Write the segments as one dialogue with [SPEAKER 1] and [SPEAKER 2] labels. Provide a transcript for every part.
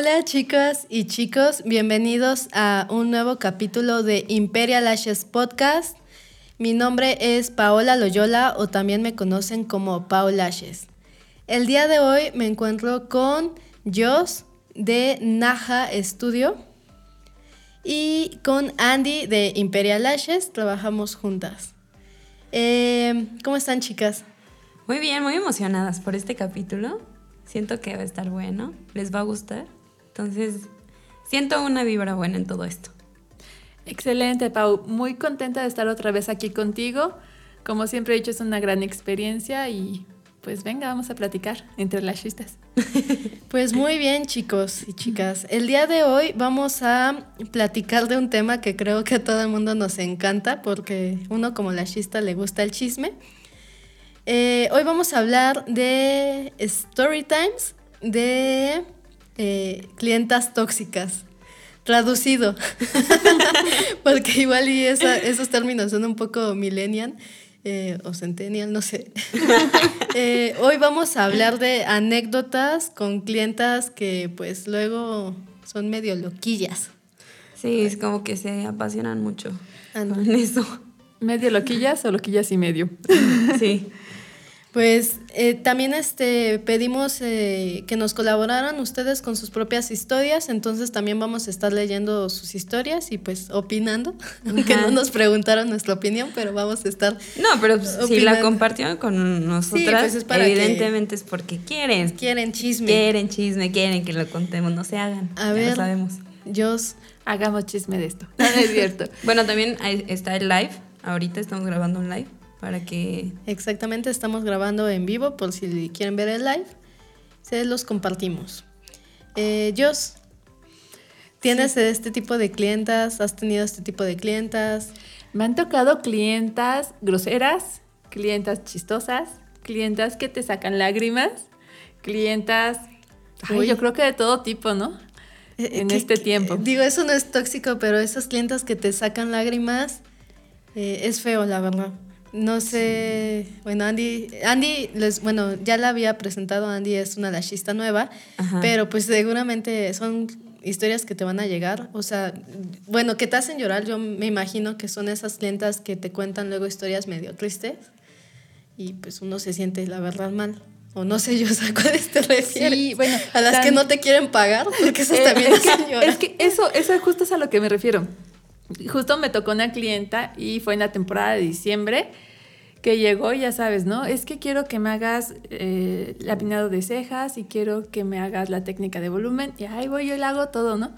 [SPEAKER 1] Hola chicas y chicos, bienvenidos a un nuevo capítulo de Imperial Lashes Podcast. Mi nombre es Paola Loyola o también me conocen como Pau Lashes. El día de hoy me encuentro con Joss de Naja Studio y con Andy de Imperial Lashes. Trabajamos juntas. Eh, ¿Cómo están chicas?
[SPEAKER 2] Muy bien, muy emocionadas por este capítulo. Siento que va a estar bueno, les va a gustar. Entonces, siento una vibra buena en todo esto.
[SPEAKER 3] Excelente, Pau. Muy contenta de estar otra vez aquí contigo. Como siempre he dicho, es una gran experiencia y pues venga, vamos a platicar entre las chistas.
[SPEAKER 1] Pues muy bien, chicos y chicas. El día de hoy vamos a platicar de un tema que creo que a todo el mundo nos encanta porque uno como la chista le gusta el chisme. Eh, hoy vamos a hablar de story times de eh, clientas tóxicas. Traducido. porque igual y esos términos son un poco millennial. Eh, o Centennial, no sé. Eh, hoy vamos a hablar de anécdotas con clientas que pues luego son medio loquillas.
[SPEAKER 2] Sí, es como que se apasionan mucho con eso.
[SPEAKER 3] ¿Medio loquillas o loquillas y medio?
[SPEAKER 2] Sí.
[SPEAKER 1] Pues eh, también este, pedimos eh, que nos colaboraran ustedes con sus propias historias, entonces también vamos a estar leyendo sus historias y pues opinando, aunque no nos preguntaron nuestra opinión, pero vamos a estar...
[SPEAKER 2] No, pero pues, si la compartieron con nosotras, pues evidentemente es porque quieren.
[SPEAKER 1] Quieren chisme.
[SPEAKER 2] Quieren chisme, quieren que lo contemos, no se hagan.
[SPEAKER 1] A ver,
[SPEAKER 2] lo sabemos.
[SPEAKER 1] Dios,
[SPEAKER 3] hagamos chisme de esto. es cierto.
[SPEAKER 2] bueno, también está el live, ahorita estamos grabando un live para que...
[SPEAKER 1] Exactamente, estamos grabando en vivo por si quieren ver el live, se los compartimos. Eh, Jos, ¿tienes este tipo de clientas? ¿Has tenido este tipo de clientas?
[SPEAKER 3] Me han tocado clientas groseras, clientas chistosas, clientas que te sacan lágrimas, clientas, yo creo que de todo tipo, ¿no? Eh, en este tiempo.
[SPEAKER 1] Digo, eso no es tóxico, pero esas clientas que te sacan lágrimas eh, es feo, la verdad. No sé, bueno, Andy, Andy, les, bueno, ya la había presentado, Andy es una lashista nueva, pero pues seguramente son historias que te van a llegar, o sea, bueno, que te hacen llorar, yo me imagino que son esas clientas que te cuentan luego historias medio tristes y pues uno se siente la verdad mal. O no sé yo a cuáles te refieres. Sí, bueno, a las que no te quieren pagar, porque eso también
[SPEAKER 3] es, que, es que eso, eso justo es a lo que me refiero justo me tocó una clienta y fue en la temporada de diciembre que llegó, ya sabes, ¿no? Es que quiero que me hagas eh, el lapinado de cejas y quiero que me hagas la técnica de volumen y ahí voy, yo le hago todo, ¿no?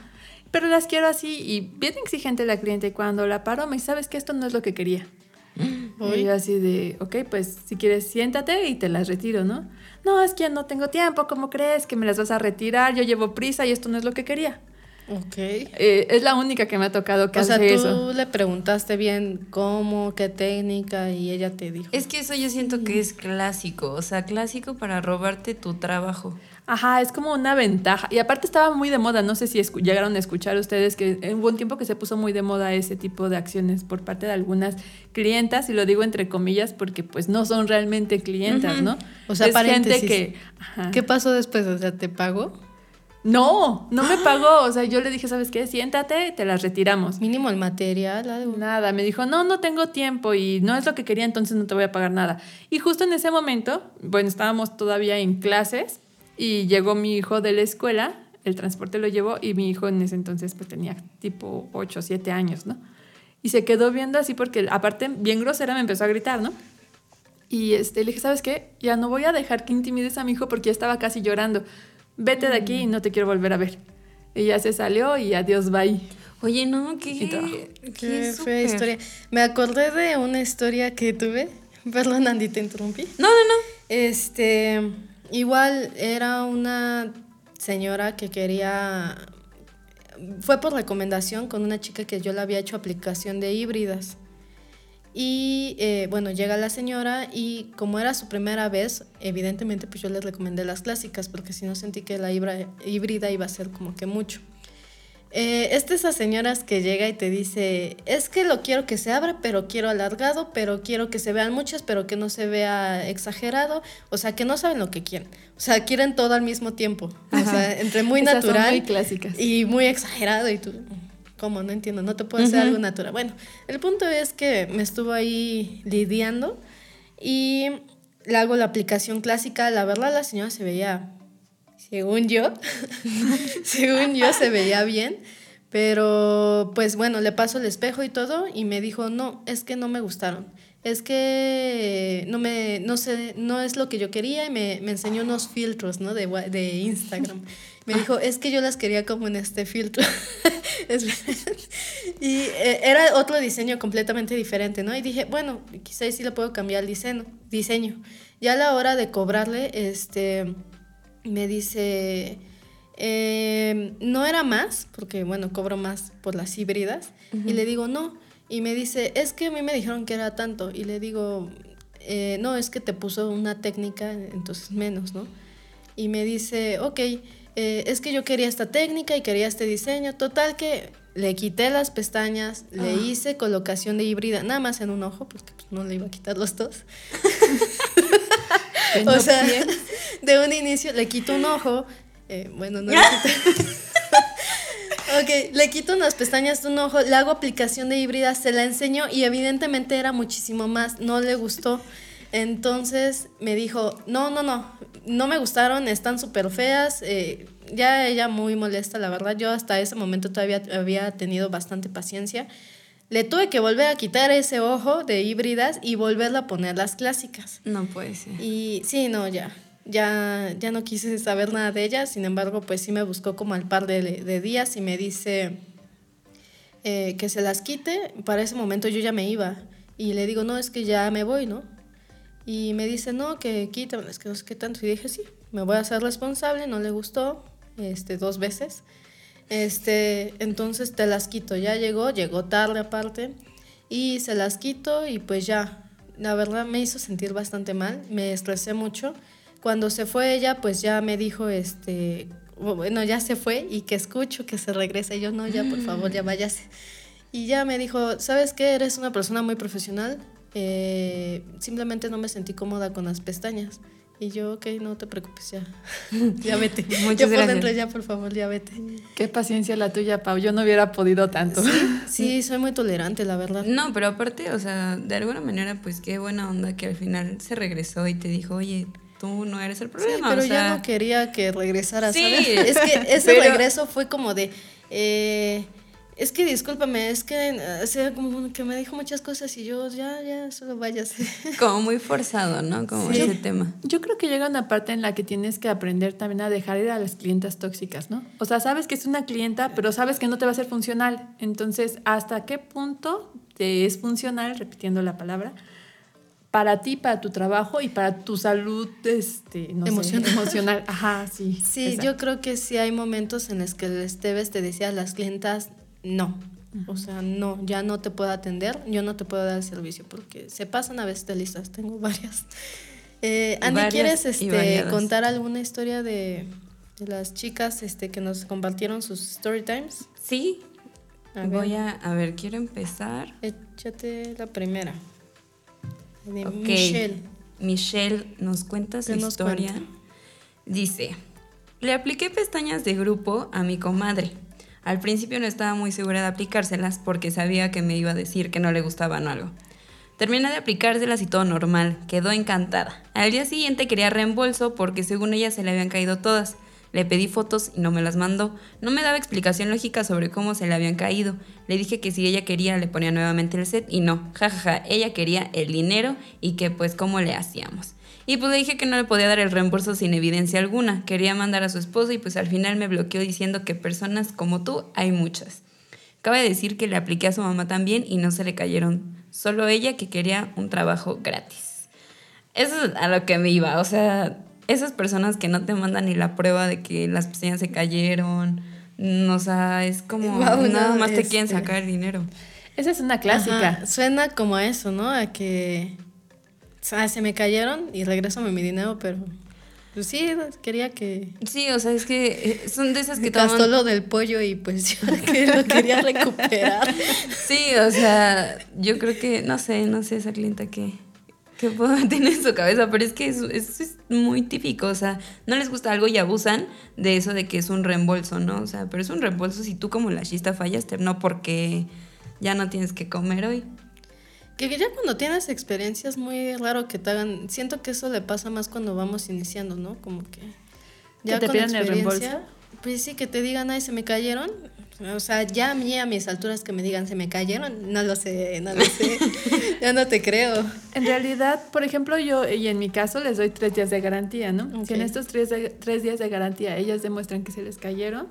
[SPEAKER 3] Pero las quiero así y bien exigente la cliente y cuando la paro me dice, sabes que esto no es lo que quería. Y yo así de, ok, pues si quieres siéntate y te las retiro, ¿no? No, es que no tengo tiempo, ¿cómo crees que me las vas a retirar? Yo llevo prisa y esto no es lo que quería.
[SPEAKER 1] Ok.
[SPEAKER 3] Eh, es la única que me ha tocado que o sea,
[SPEAKER 1] tú le preguntaste bien cómo, qué técnica y ella te dijo.
[SPEAKER 2] Es que eso yo siento que es clásico, o sea, clásico para robarte tu trabajo.
[SPEAKER 3] Ajá, es como una ventaja. Y aparte estaba muy de moda, no sé si llegaron a escuchar ustedes que hubo un tiempo que se puso muy de moda ese tipo de acciones por parte de algunas clientas, y lo digo entre comillas porque pues no son realmente clientas, ¿no?
[SPEAKER 1] O sea, es gente que... ¿Qué pasó después? O sea, ¿te pagó?
[SPEAKER 3] No, no me pagó. O sea, yo le dije, ¿sabes qué? Siéntate, te las retiramos.
[SPEAKER 1] Mínimo el material, algo.
[SPEAKER 3] Nada, me dijo, no, no tengo tiempo y no es lo que quería, entonces no te voy a pagar nada. Y justo en ese momento, bueno, estábamos todavía en clases y llegó mi hijo de la escuela, el transporte lo llevó y mi hijo en ese entonces pues tenía tipo 8 o 7 años, ¿no? Y se quedó viendo así porque aparte bien grosera me empezó a gritar, ¿no? Y este, le dije, ¿sabes qué? Ya no voy a dejar que intimides a mi hijo porque ya estaba casi llorando vete de aquí y no te quiero volver a ver. Y ya se salió y adiós, bye.
[SPEAKER 2] Oye, no, qué,
[SPEAKER 1] qué, fea historia. Me acordé de una historia que tuve. Perdón, Andy, te interrumpí.
[SPEAKER 2] No, no, no.
[SPEAKER 1] Este, igual era una señora que quería. Fue por recomendación con una chica que yo le había hecho aplicación de híbridas. Y eh, bueno, llega la señora y como era su primera vez, evidentemente pues yo le recomendé las clásicas porque si no sentí que la híbrida iba a ser como que mucho. Eh, es de esas señoras que llega y te dice, es que lo quiero que se abra, pero quiero alargado, pero quiero que se vean muchas, pero que no se vea exagerado. O sea, que no saben lo que quieren. O sea, quieren todo al mismo tiempo. O sea, entre muy
[SPEAKER 3] Esas son
[SPEAKER 1] natural
[SPEAKER 3] muy clásicas.
[SPEAKER 1] y muy exagerado. Y tú, ¿cómo? No entiendo, no te puedo hacer algo natural. Bueno, el punto es que me estuvo ahí lidiando y le hago la aplicación clásica. La verdad, la señora se veía según yo, según yo se veía bien, pero pues bueno, le paso el espejo y todo y me dijo, no, es que no me gustaron, es que no me, no sé, no es lo que yo quería y me, me enseñó unos filtros, ¿no? De, de Instagram. Me dijo, es que yo las quería como en este filtro. Y eh, era otro diseño completamente diferente, ¿no? Y dije, bueno, quizás sí le puedo cambiar el diseño. diseño. Ya a la hora de cobrarle, este, me dice, eh, no era más, porque bueno, cobro más por las híbridas. Y le digo, no. Y me dice, es que a mí me dijeron que era tanto. Y le digo, "Eh, no, es que te puso una técnica, entonces menos, ¿no? Y me dice, ok, eh, es que yo quería esta técnica y quería este diseño. Total que le quité las pestañas, le hice colocación de híbrida, nada más en un ojo, porque pues, no le iba a quitar los dos. O sea, de un inicio le quito un ojo. eh, bueno, no le quito. ok, le quito unas pestañas de un ojo, le hago aplicación de híbrida, se la enseño y evidentemente era muchísimo más, no le gustó. Entonces me dijo, no, no, no, no me gustaron, están súper feas. eh, ya ella muy molesta, la verdad. Yo hasta ese momento todavía había tenido bastante paciencia. Le tuve que volver a quitar ese ojo de híbridas y volverla a poner las clásicas.
[SPEAKER 2] No puede ser.
[SPEAKER 1] Y sí, no, ya. Ya, ya no quise saber nada de ella. Sin embargo, pues sí me buscó como al par de, de días y me dice eh, que se las quite. Para ese momento yo ya me iba. Y le digo, no, es que ya me voy, ¿no? Y me dice, no, que quítamelas, que no sé qué tanto. Y dije, sí, me voy a hacer responsable. No le gustó este, dos veces. Este, entonces te las quito. Ya llegó, llegó tarde aparte. Y se las quito y pues ya. La verdad me hizo sentir bastante mal. Me estresé mucho. Cuando se fue ella, pues ya me dijo, este, bueno, ya se fue y que escucho que se regresa. Y yo, no, ya por favor, ya váyase. Y ya me dijo, ¿sabes qué? Eres una persona muy profesional. Eh, simplemente no me sentí cómoda con las pestañas. Y yo, ok, no te preocupes, ya. ya vete.
[SPEAKER 2] Muchas
[SPEAKER 1] yo por
[SPEAKER 2] gracias.
[SPEAKER 1] dentro, ya por favor, ya vete.
[SPEAKER 3] Qué paciencia la tuya, Pau. Yo no hubiera podido tanto.
[SPEAKER 1] Sí, soy muy tolerante, la verdad.
[SPEAKER 2] No, pero aparte, o sea, de alguna manera, pues qué buena onda que al final se regresó y te dijo, oye, tú no eres el
[SPEAKER 1] Sí,
[SPEAKER 2] problema.
[SPEAKER 1] pero
[SPEAKER 2] o sea,
[SPEAKER 1] ya no quería que regresara,
[SPEAKER 2] Sí,
[SPEAKER 1] ¿sabes? Es que ese
[SPEAKER 2] pero-
[SPEAKER 1] regreso fue como de, eh, es que discúlpame, es que, eh, o sea, como que me dijo muchas cosas y yo, ya, ya, solo váyase.
[SPEAKER 2] como muy forzado, ¿no? Como
[SPEAKER 1] Sí.
[SPEAKER 2] ese tema.
[SPEAKER 3] Yo creo que llega una parte en la que tienes que aprender también a dejar ir a las clientas tóxicas, ¿no? O sea, sabes que es una clienta, pero sabes que no te va a ser funcional. Entonces, ¿hasta qué punto te es funcional, repitiendo la palabra, para ti, para tu trabajo y para tu salud este, no sé,
[SPEAKER 1] Emocional.
[SPEAKER 3] emocional? Ajá, sí.
[SPEAKER 1] Sí,
[SPEAKER 3] exacto.
[SPEAKER 1] yo creo que sí hay momentos en los que el Esteves te decía a las clientas, no. O sea, no, ya no te puedo atender, yo no te puedo dar el servicio porque se pasan a veces de listas, tengo varias. Eh, Andy,
[SPEAKER 2] Varias
[SPEAKER 1] ¿quieres este, contar alguna historia de, de las chicas este, que nos compartieron sus story times?
[SPEAKER 2] Sí,
[SPEAKER 1] A
[SPEAKER 2] voy a, a ver, quiero empezar.
[SPEAKER 1] Échate la primera. De
[SPEAKER 2] Ok.
[SPEAKER 1] Michelle.
[SPEAKER 2] Michelle nos cuenta su
[SPEAKER 1] ¿Qué nos
[SPEAKER 2] historia.
[SPEAKER 1] cuenta?
[SPEAKER 2] Dice, le apliqué pestañas de grupo a mi comadre. Al principio no estaba muy segura de aplicárselas porque sabía que me iba a decir que no le gustaban o algo. Terminé de aplicárselas y todo normal, quedó encantada. Al día siguiente quería reembolso porque según ella se le habían caído todas. Le pedí fotos y no me las mandó. No me daba explicación lógica sobre cómo se le habían caído. Le dije que si ella quería le ponía nuevamente el set y no. Jajaja, ella quería el dinero y que pues cómo le hacíamos. Y pues le dije que no le podía dar el reembolso sin evidencia alguna. Quería mandar a su esposo y pues al final me bloqueó diciendo que personas como tú hay muchas. Cabe decir que le apliqué a su mamá también y no se le cayeron. Solo ella que quería un trabajo gratis. Eso es a lo que me iba. O sea, esas personas que no te mandan ni la prueba de que las pestañas se cayeron. no, O sea, es como nada
[SPEAKER 1] no,
[SPEAKER 2] más te quieren
[SPEAKER 1] este-
[SPEAKER 2] sacar el dinero.
[SPEAKER 3] Esa es una clásica.
[SPEAKER 1] Ajá, Suena como a eso, ¿no? A que o sea, se me cayeron y regrésame mi dinero, pero Pues sí, quería que...
[SPEAKER 2] Sí, o sea, es que eh, son de esas que
[SPEAKER 1] Gastó
[SPEAKER 2] toman...
[SPEAKER 1] lo del pollo y pues yo que lo quería recuperar.
[SPEAKER 2] Sí, o sea, yo creo que, no sé, no sé esa clienta que, que tiene en su cabeza, pero es que eso, eso es muy típico, o sea, no les gusta algo y abusan de eso de que es un reembolso, ¿no? O sea, pero es un reembolso si tú como la chista fallaste, no porque ya no tienes que comer hoy.
[SPEAKER 1] Que ya cuando tienes experiencias muy raro que te hagan, siento que eso le pasa más cuando vamos iniciando, ¿no? Como que ya
[SPEAKER 3] te
[SPEAKER 1] con
[SPEAKER 3] pidan el reembolso?
[SPEAKER 1] Pues sí, que te digan, ay, se me cayeron. O sea, ya a mí a mis alturas que me digan, se me cayeron, no lo sé, no lo sé. ya no te creo.
[SPEAKER 3] En realidad, por ejemplo, yo y en mi caso les doy tres días de garantía, ¿no?
[SPEAKER 1] Ok.
[SPEAKER 3] Si en estos tres, tres días de garantía ellas demuestran que se les cayeron,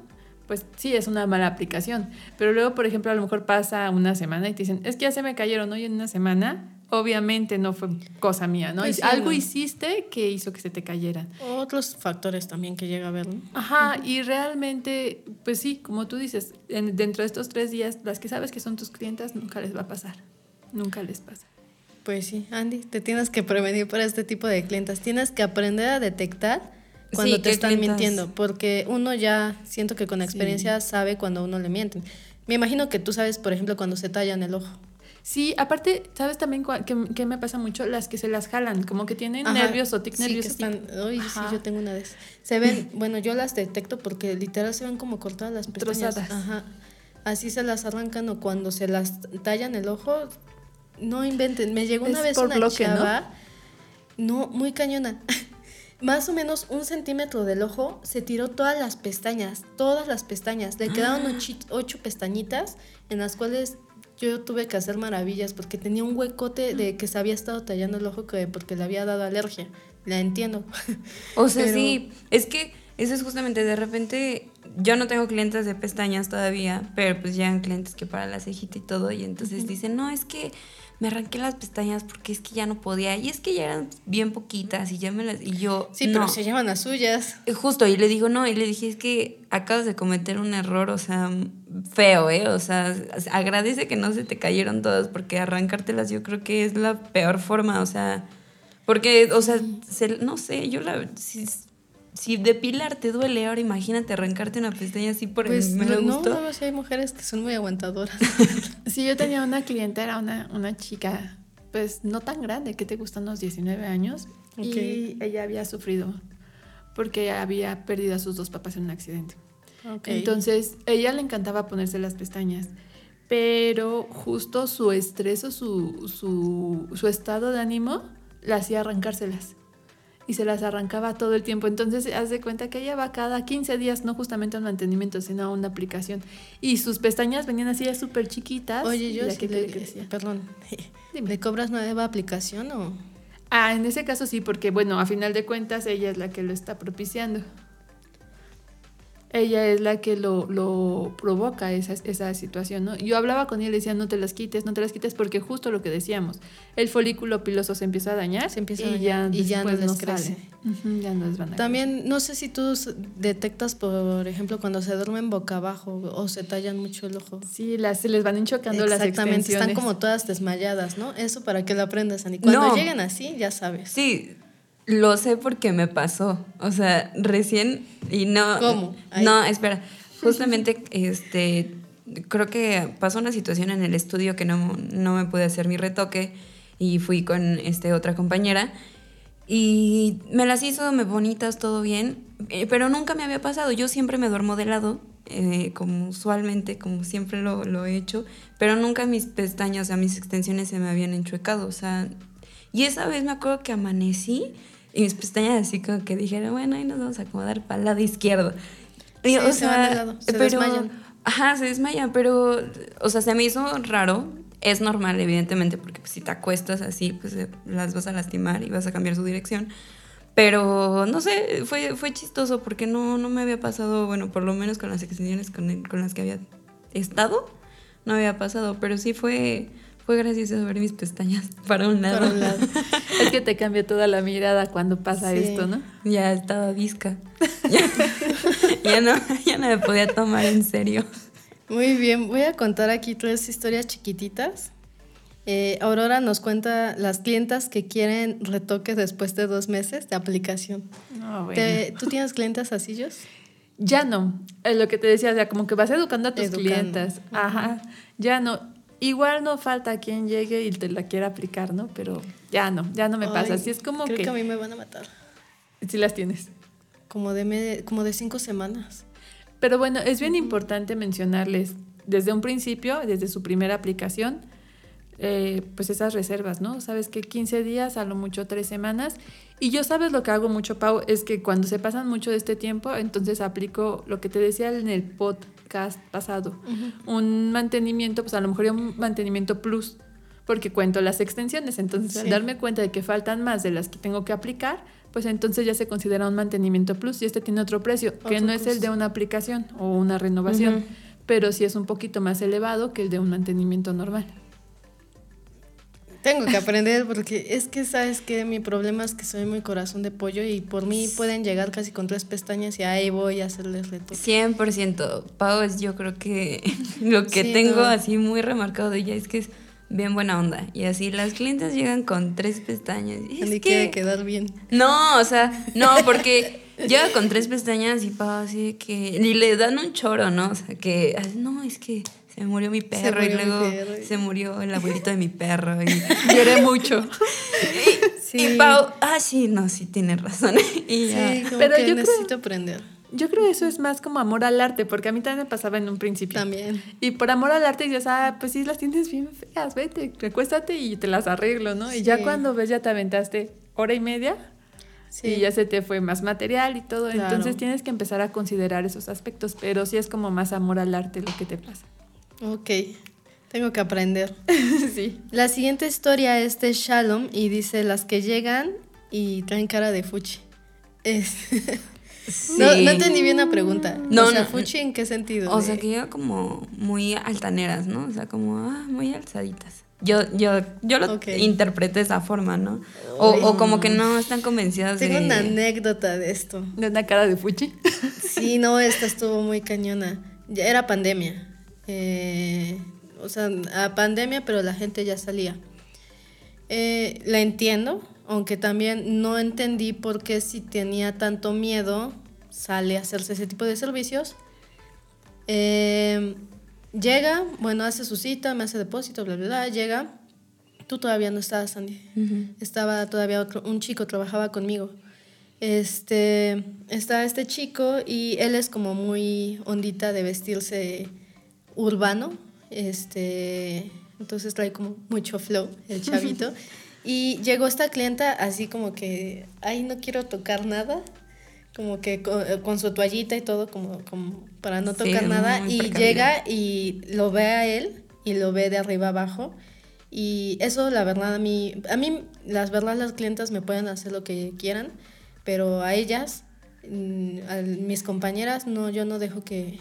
[SPEAKER 3] pues sí, es una mala aplicación. Pero luego, por ejemplo, a lo mejor pasa una semana y te dicen, es que ya se me cayeron, ¿no? Y en una semana, obviamente no fue cosa mía, ¿no?
[SPEAKER 1] Pues sí,
[SPEAKER 3] Algo
[SPEAKER 1] no.
[SPEAKER 3] hiciste que hizo que se te cayeran.
[SPEAKER 1] Otros factores también que llega a ver, ¿no?
[SPEAKER 3] Ajá, y realmente, pues sí, como tú dices, en- dentro de estos tres días, las que sabes que son tus clientas, nunca les va a pasar. Nunca les pasa.
[SPEAKER 1] Pues sí, Andy, te tienes que prevenir para este tipo de clientas. Tienes que aprender a detectar cuando
[SPEAKER 2] Sí,
[SPEAKER 1] te están
[SPEAKER 2] clientas.
[SPEAKER 1] mintiendo, porque uno ya siento que con experiencia sabe cuando a uno le mienten. Me imagino que tú sabes, por ejemplo, cuando se tallan el ojo.
[SPEAKER 3] Sí, aparte, ¿sabes también que, que me pasa mucho? Las que se las jalan, como que tienen
[SPEAKER 1] Ajá,
[SPEAKER 3] nervios o tic
[SPEAKER 1] sí, que
[SPEAKER 3] y-
[SPEAKER 1] están, uy, sí, yo tengo una de esas. Se ven, bueno, yo las detecto porque literal se ven como cortadas las pestañas.
[SPEAKER 3] Trozadas.
[SPEAKER 1] Ajá. Así se las arrancan o cuando se las tallan el ojo, no inventen. Me llegó una
[SPEAKER 3] Es
[SPEAKER 1] vez
[SPEAKER 3] por
[SPEAKER 1] una
[SPEAKER 3] bloque, ¿no?
[SPEAKER 1] chava, ¿no? muy cañona. Más o menos un centímetro del ojo se tiró todas las pestañas, todas las pestañas. Le quedaron
[SPEAKER 3] Ah.
[SPEAKER 1] ocho pestañitas en las cuales yo tuve que hacer maravillas porque tenía un huecote de que se había estado tallando el ojo que porque le había dado alergia. La entiendo.
[SPEAKER 2] O sea,
[SPEAKER 1] Pero-
[SPEAKER 2] sí, es que eso es justamente de repente, yo no tengo clientes de pestañas todavía, pero pues llegan clientes que para la cejita y todo, y entonces dicen, no, es que me arranqué las pestañas porque es que ya no podía, y es que ya eran bien poquitas, y ya me las, y yo,
[SPEAKER 1] Sí,
[SPEAKER 2] no.
[SPEAKER 1] pero se llevan las suyas.
[SPEAKER 2] Eh, Justo, y le digo, no, y le dije, es que acabas de cometer un error, o sea, feo, ¿eh? O sea, agradece que no se te cayeron todas, porque arrancártelas yo creo que es la peor forma, o sea, porque, o sea, se- no sé, yo la... Si, si depilar te duele, ahora imagínate arrancarte una pestaña así por
[SPEAKER 1] Pues
[SPEAKER 2] el me
[SPEAKER 1] no,
[SPEAKER 2] gustó.
[SPEAKER 1] no, sí hay mujeres que son muy aguantadoras.
[SPEAKER 3] Sí, yo tenía una clienta, era una, una chica, pues no tan grande, que te gustan unos 19 años,
[SPEAKER 1] Ok.
[SPEAKER 3] y ella había sufrido porque había perdido a sus dos papás en un accidente. Entonces, ella le encantaba ponerse las pestañas, pero justo su estrés o su, su, su estado de ánimo la hacía arrancárselas. Y se las arrancaba todo el tiempo. Entonces, haz de cuenta que ella va cada 15 días, no justamente a un mantenimiento, sino a una aplicación. Y sus pestañas venían así ya súper chiquitas.
[SPEAKER 1] Oye, yo sí
[SPEAKER 3] que
[SPEAKER 1] le,
[SPEAKER 3] le crecía.
[SPEAKER 1] perdón,
[SPEAKER 3] Dime.
[SPEAKER 1] ¿le cobras nueva aplicación o...?
[SPEAKER 3] Ah, en ese caso sí, porque bueno, a final de cuentas ella es la que lo está propiciando. Ella es la que lo, lo provoca esa, esa situación, ¿no? Yo hablaba con ella y le decía, no te las quites, no te las quites, porque justo lo que decíamos, el folículo piloso se empieza a dañar,
[SPEAKER 1] Se empieza a
[SPEAKER 3] y
[SPEAKER 1] dañar
[SPEAKER 3] ya,
[SPEAKER 1] y ya no
[SPEAKER 3] sale.
[SPEAKER 1] crece.
[SPEAKER 3] Ya no les van a
[SPEAKER 1] También, no sé si tú detectas, por ejemplo, cuando se duermen boca abajo o se tallan mucho el ojo.
[SPEAKER 3] Sí, las, se les van enchocando las
[SPEAKER 1] Exactamente,
[SPEAKER 3] extensiones.
[SPEAKER 1] están como todas desmayadas, ¿no? Eso para que lo aprendas, Ani. Cuando
[SPEAKER 2] No.
[SPEAKER 1] lleguen así, ya sabes.
[SPEAKER 2] Sí, lo sé porque me pasó. O sea, recién y no.
[SPEAKER 1] ¿Cómo? Ahí.
[SPEAKER 2] No, espera. Justamente, este, creo que pasó una situación en el estudio que no, no me pude hacer mi retoque y fui con este otra compañera y me las hizo me bonitas, todo bien, eh, pero nunca me había pasado. Yo siempre me duermo de lado, eh, como usualmente, como siempre lo, lo he hecho, pero nunca mis pestañas, o sea, mis extensiones se me habían enchuecado, o sea, y esa vez me acuerdo que amanecí y mis pestañas así como que dijeron, bueno, ahí nos vamos a acomodar para el lado izquierdo. Y,
[SPEAKER 1] Sí, se van de lado, se desmayan.
[SPEAKER 2] Ajá, se desmayan, pero, o sea, se me hizo raro. Es normal, evidentemente, porque pues, si te acuestas así, pues eh, las vas a lastimar y vas a cambiar su dirección. Pero, no sé, fue, fue chistoso porque no, no me había pasado, bueno, por lo menos con las extensiones con, el- con las que había estado, no había pasado, pero sí fue, fue gracioso ver mis pestañas para un lado.
[SPEAKER 1] Para un lado.
[SPEAKER 3] Es que te cambia toda la mirada cuando pasa
[SPEAKER 1] Sí.
[SPEAKER 3] esto, ¿no?
[SPEAKER 2] Ya estaba visca. Ya, ya no, ya no me podía tomar en serio.
[SPEAKER 1] Muy bien, voy a contar aquí tres historias chiquititas Eh, Aurora nos cuenta las clientas que quieren retoques después de dos meses de aplicación.
[SPEAKER 3] No, bueno.
[SPEAKER 1] ¿Te- ¿Tú tienes clientas así, Jos?
[SPEAKER 3] Ya no. Es lo que te decía, o sea, como que vas educando a tus
[SPEAKER 1] Educando.
[SPEAKER 3] clientas. Ajá. Ya no. Igual no falta quien llegue y te la quiera aplicar, ¿no? Pero ya no, ya no me pasa. Así es como
[SPEAKER 1] creo
[SPEAKER 3] que,
[SPEAKER 1] que a mí me van a matar.
[SPEAKER 3] sí las tienes.
[SPEAKER 1] Como de, me- como de cinco semanas.
[SPEAKER 3] Pero bueno, es bien importante mencionarles desde un principio, desde su primera aplicación, eh, pues esas reservas, ¿no? Sabes que 15 días, a lo mucho tres semanas. Y yo sabes lo que hago mucho, Pau, es que cuando se pasan mucho de este tiempo, entonces aplico lo que te decía en el podcast pasado, un mantenimiento, pues a lo mejor un mantenimiento plus, porque cuento las extensiones. Entonces, al darme cuenta de que faltan más de las que tengo que aplicar, pues entonces ya se considera un mantenimiento plus. Y este tiene otro precio, que no es el de una aplicación o una renovación, pero sí es un poquito más elevado que el de un mantenimiento normal.
[SPEAKER 1] Tengo que aprender porque es que, ¿sabes que Mi problema es que soy muy corazón de pollo y por mí pueden llegar casi con tres pestañas y ahí voy a hacerles reto.
[SPEAKER 2] 100%. Pau es yo creo que lo que
[SPEAKER 1] Sí,
[SPEAKER 2] tengo
[SPEAKER 1] no.
[SPEAKER 2] así muy remarcado de ella es que es bien buena onda. Y así las clientes llegan con tres pestañas. Y es que-
[SPEAKER 1] quiere quedar bien.
[SPEAKER 2] No, o sea, no, porque llega con tres pestañas y Pau así que... Y le dan un choro, ¿no? O sea, que... No, es que se murió mi perro y
[SPEAKER 1] murió
[SPEAKER 2] luego
[SPEAKER 1] perro.
[SPEAKER 2] se murió el abuelito de mi perro. Y,
[SPEAKER 3] Lloré mucho.
[SPEAKER 1] Sí.
[SPEAKER 2] y Pau, ah, sí, no, sí, tiene razón. Y ya.
[SPEAKER 1] Sí, como
[SPEAKER 3] Pero
[SPEAKER 1] que
[SPEAKER 3] yo creo-
[SPEAKER 1] necesito aprender.
[SPEAKER 3] Yo creo que eso es más como amor al arte, porque a mí también me pasaba en un principio.
[SPEAKER 1] También.
[SPEAKER 3] Y por amor al arte dices, ah, pues sí, las tienes bien feas, vete, recuéstate y te las arreglo, ¿no? Y ya
[SPEAKER 1] Sí.
[SPEAKER 3] cuando ves, ya te aventaste hora y media
[SPEAKER 1] Sí.
[SPEAKER 3] y ya se te fue más material y todo.
[SPEAKER 1] Claro.
[SPEAKER 3] Entonces tienes que empezar a considerar esos aspectos, pero sí es como más amor al arte lo que te pasa.
[SPEAKER 1] Ok. Tengo que aprender.
[SPEAKER 3] sí.
[SPEAKER 1] La siguiente historia es de Shalom y dice las que llegan y traen cara de fuchi. Es- no,
[SPEAKER 2] Sí.
[SPEAKER 1] no entendí bien la pregunta.
[SPEAKER 2] No,
[SPEAKER 1] o sea,
[SPEAKER 2] no.
[SPEAKER 1] fuchi en qué sentido?
[SPEAKER 2] O
[SPEAKER 1] De-
[SPEAKER 2] sea, que llega como muy altaneras, ¿no? O sea, como, ah, muy alzaditas. Yo, yo, yo lo
[SPEAKER 1] Ok.
[SPEAKER 2] interpreté de esa forma, ¿no? O, o como que no están convencidas
[SPEAKER 1] Tengo
[SPEAKER 2] de...
[SPEAKER 1] una anécdota de esto.
[SPEAKER 3] De una cara de fuchi.
[SPEAKER 1] Sí, no, esta estuvo muy cañona. Ya era pandemia. Eh, o sea, a pandemia, pero la gente ya salía. Eh, la entiendo, aunque también no entendí por qué si tenía tanto miedo sale a hacerse ese tipo de servicios. Eh, llega, bueno, hace su cita, me hace depósito, bla, bla, bla, llega. Tú todavía no estabas, Sandy. Estaba todavía otro, un chico, trabajaba conmigo. Este, está este chico y él es como muy ondita de vestirse urbano. Este, entonces trae como mucho flow el chavito. y llegó esta clienta así como que, ay, no quiero tocar nada. Como que con, con su toallita y todo, como, como para no
[SPEAKER 2] Sí,
[SPEAKER 1] tocar nada. Y llega y lo ve a él y lo ve de arriba abajo. Y eso, la verdad, a mí, a mí, las verdad, las clientas me pueden hacer lo que quieran, pero a ellas, mm, a mis compañeras, no, yo no dejo que,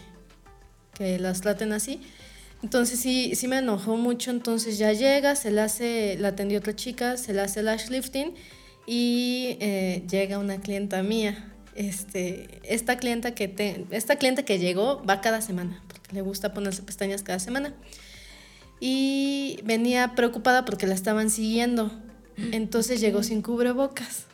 [SPEAKER 1] que las traten así. Entonces sí, sí me enojó mucho, entonces ya llega, se le hace, la atendió otra chica, se le hace el lash lifting y eh, llega una clienta mía. Este, esta clienta que te- esta clienta que llegó va cada semana, porque le gusta ponerse pestañas cada semana y venía preocupada porque la estaban siguiendo. Entonces llegó sin cubrebocas.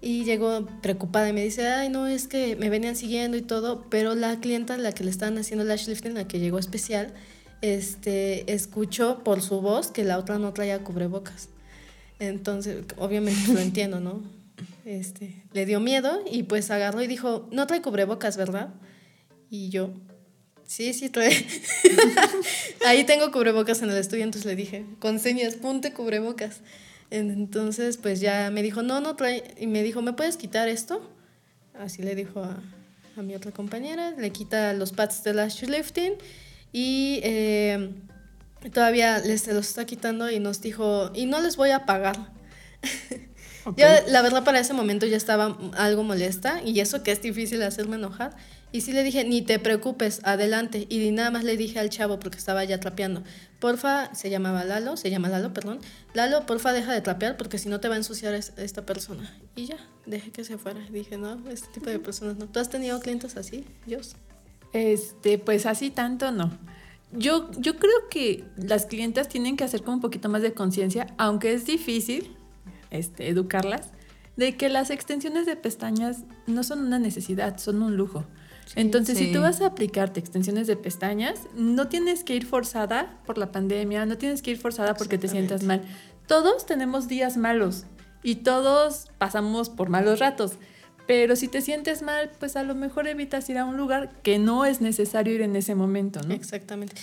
[SPEAKER 1] Y llegó preocupada y me dice, ay, no, es que me venían siguiendo y todo, pero la clienta, la que le estaban haciendo lash lifting, la que llegó especial, este, escuchó por su voz que la otra no traía cubrebocas. Entonces, obviamente lo entiendo, ¿no? Este, le dio miedo y pues agarró y dijo, no trae cubrebocas, ¿verdad? Y yo, sí, sí trae. Ahí tengo cubrebocas en el estudio, entonces le dije, con señas, ponte cubrebocas. Entonces, pues ya me dijo, no, no trae. Y me dijo, ¿me puedes quitar esto? Así le dijo a, a mi otra compañera. Le quita los pads de lash lifting y eh, todavía les se los está quitando y nos dijo, y no les voy a pagar.
[SPEAKER 3] Ok.
[SPEAKER 1] Yo, la verdad, para ese momento ya estaba algo molesta y eso que es difícil hacerme enojar. Y sí le dije, ni te preocupes, adelante. Y nada más le dije al chavo, porque estaba ya trapeando, porfa, se llamaba Lalo, se llama Lalo, perdón. Lalo, porfa, deja de trapear porque si no te va a ensuciar es- esta persona. Y ya, dejé que se fuera. Dije, no, este tipo de personas no. ¿Tú has tenido clientes así, Dios?
[SPEAKER 3] Este, pues así tanto no. Yo, yo creo que las clientas tienen que hacer como un poquito más de conciencia, aunque es difícil este, educarlas, de que las extensiones de pestañas no son una necesidad, son un lujo. Entonces,
[SPEAKER 2] sí.
[SPEAKER 3] si tú vas a aplicarte extensiones de pestañas, no tienes que ir forzada por la pandemia, no tienes que ir forzada porque te sientas mal. Todos tenemos días malos y todos pasamos por malos ratos. Pero si te sientes mal, pues a lo mejor evitas ir a un lugar que no es necesario ir en ese momento, ¿no?
[SPEAKER 1] Exactamente.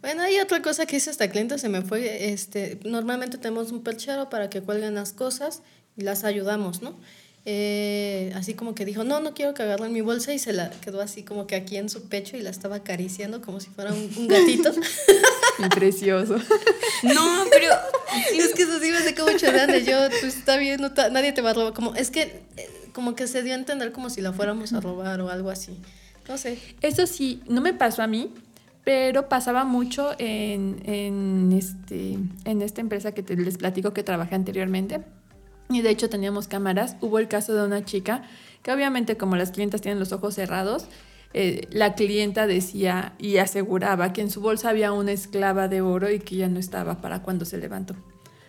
[SPEAKER 1] Bueno, hay otra cosa que hizo esta cliente, se me fue, este, normalmente tenemos un perchero para que cuelguen las cosas y las ayudamos, ¿no? Eh, así como que dijo, no, no quiero que agarren mi bolsa y se la quedó así como que aquí en su pecho y la estaba acariciando como si fuera un, un gatito.
[SPEAKER 3] Y precioso.
[SPEAKER 2] No, pero
[SPEAKER 1] Y es que eso sí me mucho de onda. Yo, pues está bien, no ta- nadie te va a robar. Como, es que eh, como que se dio a entender como si la fuéramos a robar o algo así. No sé.
[SPEAKER 3] Eso sí, no me pasó a mí, pero pasaba mucho en, en, este, en esta empresa que te, les platico que trabajé anteriormente. Y de hecho teníamos cámaras. Hubo el caso de una chica que obviamente como las clientas tienen los ojos cerrados, eh, la clienta decía y aseguraba que en su bolsa había una esclava de oro y que ya no estaba para cuando se levantó.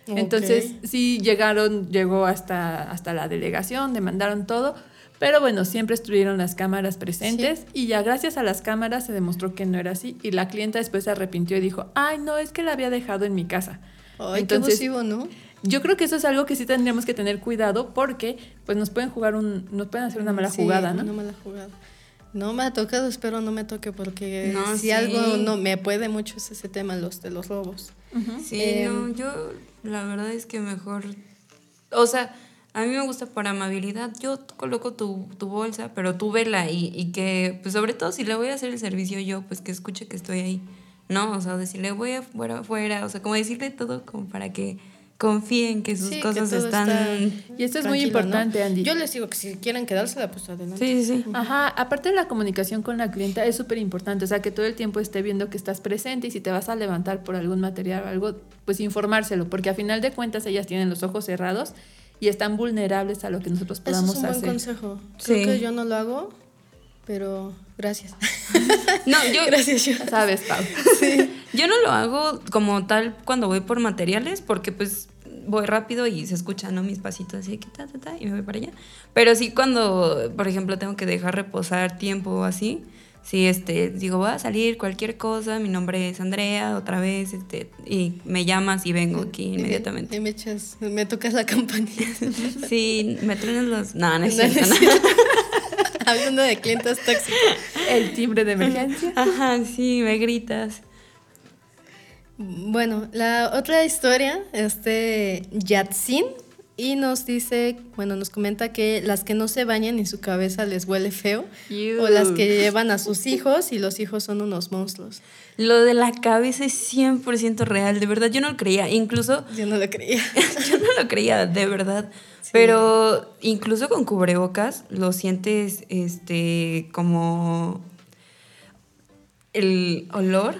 [SPEAKER 3] Entonces, sí llegaron, llegó hasta, hasta la delegación, demandaron todo, pero bueno, siempre estuvieron las cámaras presentes y ya gracias a las cámaras se demostró que no era así y la clienta después se arrepintió y dijo, ay, no, es que la había dejado en mi casa.
[SPEAKER 1] Ay,
[SPEAKER 3] Entonces,
[SPEAKER 1] qué abusivo, ¿no?
[SPEAKER 3] Yo creo que eso es algo que sí tendríamos que tener cuidado porque pues nos pueden jugar un, nos pueden hacer una mala
[SPEAKER 1] Sí,
[SPEAKER 3] jugada, ¿no?
[SPEAKER 1] Una mala jugada. No me ha tocado, espero no me toque porque
[SPEAKER 2] No,
[SPEAKER 1] si
[SPEAKER 2] sí.
[SPEAKER 1] algo no me puede mucho es ese tema los de los robos.
[SPEAKER 2] Sí,
[SPEAKER 1] Em,
[SPEAKER 2] no, yo la verdad es que mejor, o sea, a mí me gusta por amabilidad, yo coloco tu, tu bolsa, pero tú vela y, y que, pues sobre todo si le voy a hacer el servicio yo, pues que escuche que estoy ahí, ¿no? O sea, decirle voy afuera, afuera, o sea, como decirle todo como para que confíen que sus
[SPEAKER 1] Sí,
[SPEAKER 2] cosas están...
[SPEAKER 1] está
[SPEAKER 3] Y esto es muy importante, Andy.
[SPEAKER 1] Yo les digo que si quieren quedársela, pues adelante.
[SPEAKER 2] Sí, sí, sí.
[SPEAKER 3] Ajá, aparte de la comunicación con la clienta es súper importante, o sea, que todo el tiempo esté viendo que estás presente y si te vas a levantar por algún material o algo, pues informárselo, porque a final de cuentas ellas tienen los ojos cerrados y están vulnerables a lo que nosotros
[SPEAKER 1] Eso
[SPEAKER 3] podamos
[SPEAKER 1] es un buen
[SPEAKER 3] hacer.
[SPEAKER 1] consejo. Creo
[SPEAKER 2] Sí.
[SPEAKER 1] que yo no lo hago, pero gracias.
[SPEAKER 2] No, yo,
[SPEAKER 1] gracias, yo.
[SPEAKER 3] ¿Sabes, Pau?
[SPEAKER 2] Yo no lo hago como tal cuando voy por materiales, porque pues voy rápido y se escuchan ¿no? mis pasitos así, que ta, ta, ta, y me voy para allá. Pero sí cuando, por ejemplo, tengo que dejar reposar tiempo o así, sí, este, digo, voy a salir cualquier cosa, mi nombre es Andrea, otra vez, este, y me llamas y vengo aquí
[SPEAKER 1] Y
[SPEAKER 2] inmediatamente.
[SPEAKER 1] me echas, me tocas la campanilla.
[SPEAKER 2] Sí, me truenan los... No, no es cierto, no.
[SPEAKER 1] Hablando de clientes tóxicos.
[SPEAKER 3] El timbre de emergencia.
[SPEAKER 2] Ajá, sí, me gritas.
[SPEAKER 1] Bueno, la otra historia es de Yatsin y nos dice, bueno, nos comenta que las que no se bañan y su cabeza les huele feo o las que llevan a sus hijos y los hijos son unos monstruos.
[SPEAKER 2] Lo de la cabeza es 100% real, de verdad, yo no lo creía. Incluso
[SPEAKER 1] Yo no lo creía.
[SPEAKER 2] Yo no lo creía, de verdad. Pero incluso con cubrebocas lo sientes este como el olor.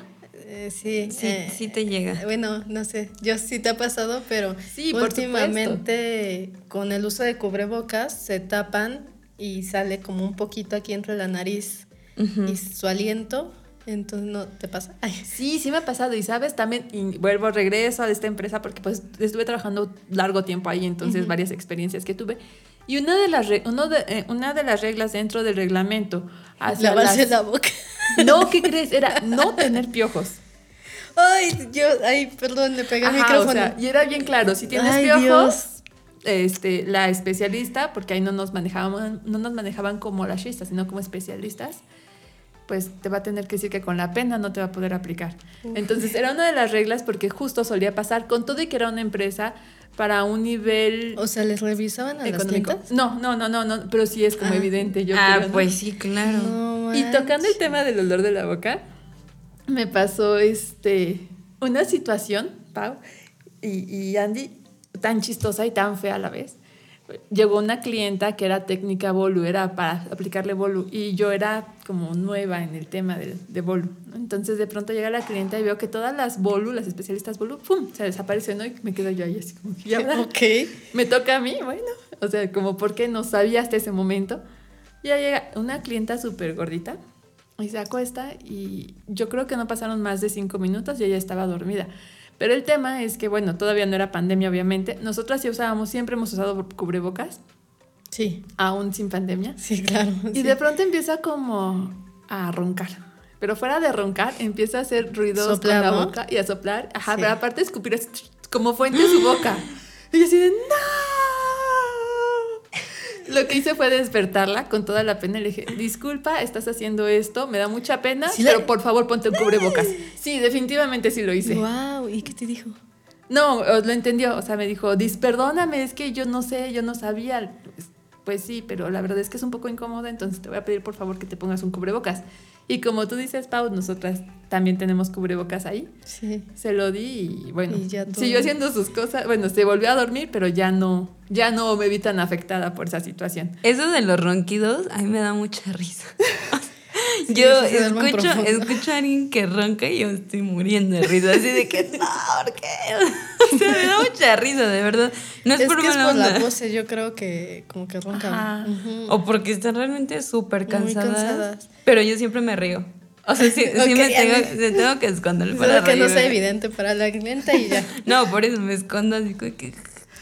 [SPEAKER 1] Eh, sí,
[SPEAKER 2] Sí,
[SPEAKER 1] eh,
[SPEAKER 2] sí te llega.
[SPEAKER 1] Bueno, no sé, yo sí te ha pasado, pero
[SPEAKER 3] Sí,
[SPEAKER 1] últimamente con el uso de cubrebocas se tapan y sale como un poquito aquí entre la nariz y su aliento, entonces no te pasa. Ay,
[SPEAKER 3] Sí, sí me ha pasado y sabes también, y vuelvo, regreso a esta empresa porque pues estuve trabajando largo tiempo ahí, entonces varias experiencias que tuve. Y una de las, uno de, eh, una de las reglas dentro del reglamento hacia
[SPEAKER 1] lavarse
[SPEAKER 3] las-
[SPEAKER 1] la boca.
[SPEAKER 3] No, ¿qué crees? Era no tener piojos.
[SPEAKER 1] Ay, yo, ay, perdón, le pegué el
[SPEAKER 3] Ajá,
[SPEAKER 1] micrófono.
[SPEAKER 3] o sea, y era bien claro, si tienes
[SPEAKER 1] Ay,
[SPEAKER 3] piojos,
[SPEAKER 1] Dios.
[SPEAKER 3] este, la especialista, porque ahí no nos manejaban, no nos manejaban como lashistas, sino como especialistas, pues te va a tener que decir que con la pena no te va a poder aplicar. Entonces era una de las reglas porque justo solía pasar, con todo y que era una empresa para un nivel
[SPEAKER 1] O sea, ¿les revisaban a las
[SPEAKER 3] económico.
[SPEAKER 1] clientas?
[SPEAKER 3] No, no, no, no, no, pero sí es como
[SPEAKER 1] Ah.
[SPEAKER 3] evidente. Yo
[SPEAKER 2] ah,
[SPEAKER 3] creo, ¿no?
[SPEAKER 2] pues sí, claro.
[SPEAKER 1] No
[SPEAKER 3] Y tocando el tema del olor de la boca, me pasó este una situación, Pau, y, y Andy, tan chistosa y tan fea a la vez. Llegó una clienta que era técnica Bolu, era para aplicarle Bolu, y yo era como nueva en el tema de, de Bolu. ¿no? Entonces de pronto llega la clienta y veo que todas las Bolu, las especialistas Bolu, ¡pum! se desaparecen, ¿no? Y me quedo yo ahí así como que ya?
[SPEAKER 1] Ok.
[SPEAKER 3] me toca a mí, bueno, o sea, como porque no sabía hasta ese momento. Ya llega una clienta súper gordita Y se acuesta y yo creo que no pasaron más de cinco minutos y ella estaba dormida. Pero el tema es que, bueno, todavía no era pandemia, obviamente. Nosotras sí usábamos, siempre hemos usado cubrebocas,
[SPEAKER 1] Sí,
[SPEAKER 3] aún sin pandemia.
[SPEAKER 1] sí, claro.
[SPEAKER 3] Y
[SPEAKER 1] sí.
[SPEAKER 3] de pronto empieza como a roncar. Pero fuera de roncar, empieza a hacer ruidos
[SPEAKER 1] Soplar,
[SPEAKER 3] con la boca y a soplar. Ajá,
[SPEAKER 1] Sí.
[SPEAKER 3] pero aparte escupir así, como fuente en su boca. Y yo así de ¡No! Lo que hice fue despertarla con toda la pena y le dije, disculpa, estás haendo esto, me da mucha pena,
[SPEAKER 1] Sí la-
[SPEAKER 3] pero por favor ponte un cubrebocas. Sí, definitivamente sí lo hice.
[SPEAKER 1] Wow, ¿y qué te dijo?
[SPEAKER 3] No, lo entendió, o sea, me dijo, dis, perdóname, es que yo no sé, yo no sabía. Pues, pues sí, pero la verdad es que es un poco incómoda, entonces te voy a pedir por favor que te pongas un cubrebocas. Y como tú dices, Pau, nosotras también tenemos cubrebocas ahí.
[SPEAKER 1] Sí.
[SPEAKER 3] Se lo di y bueno,
[SPEAKER 1] Y ya todo.
[SPEAKER 3] siguió haciendo sus cosas. Bueno, se volvió a dormir, pero ya no, ya no me vi tan afectada por esa situación.
[SPEAKER 2] Eso de los ronquidos, a mí me da mucha risa.
[SPEAKER 1] Sí,
[SPEAKER 2] yo
[SPEAKER 1] sí
[SPEAKER 2] escucho, escucho a alguien que ronca y yo estoy muriendo de risa. Así de que, no, ¿por qué? O sea, me da mucha risa, de verdad. No es,
[SPEAKER 1] Es,
[SPEAKER 2] por
[SPEAKER 1] que es por la
[SPEAKER 2] onda.
[SPEAKER 1] pose, yo creo que como que roncan.
[SPEAKER 3] Ajá.
[SPEAKER 1] Ujú.
[SPEAKER 2] O porque están realmente súper cansadas,
[SPEAKER 1] cansadas.
[SPEAKER 2] Pero yo siempre me río. O sea, sí, sí
[SPEAKER 1] Ok,
[SPEAKER 2] me, tengo, me tengo que esconder para
[SPEAKER 1] Solo que no sea evidente para la clienta y ya.
[SPEAKER 2] No, por eso me escondo así como que...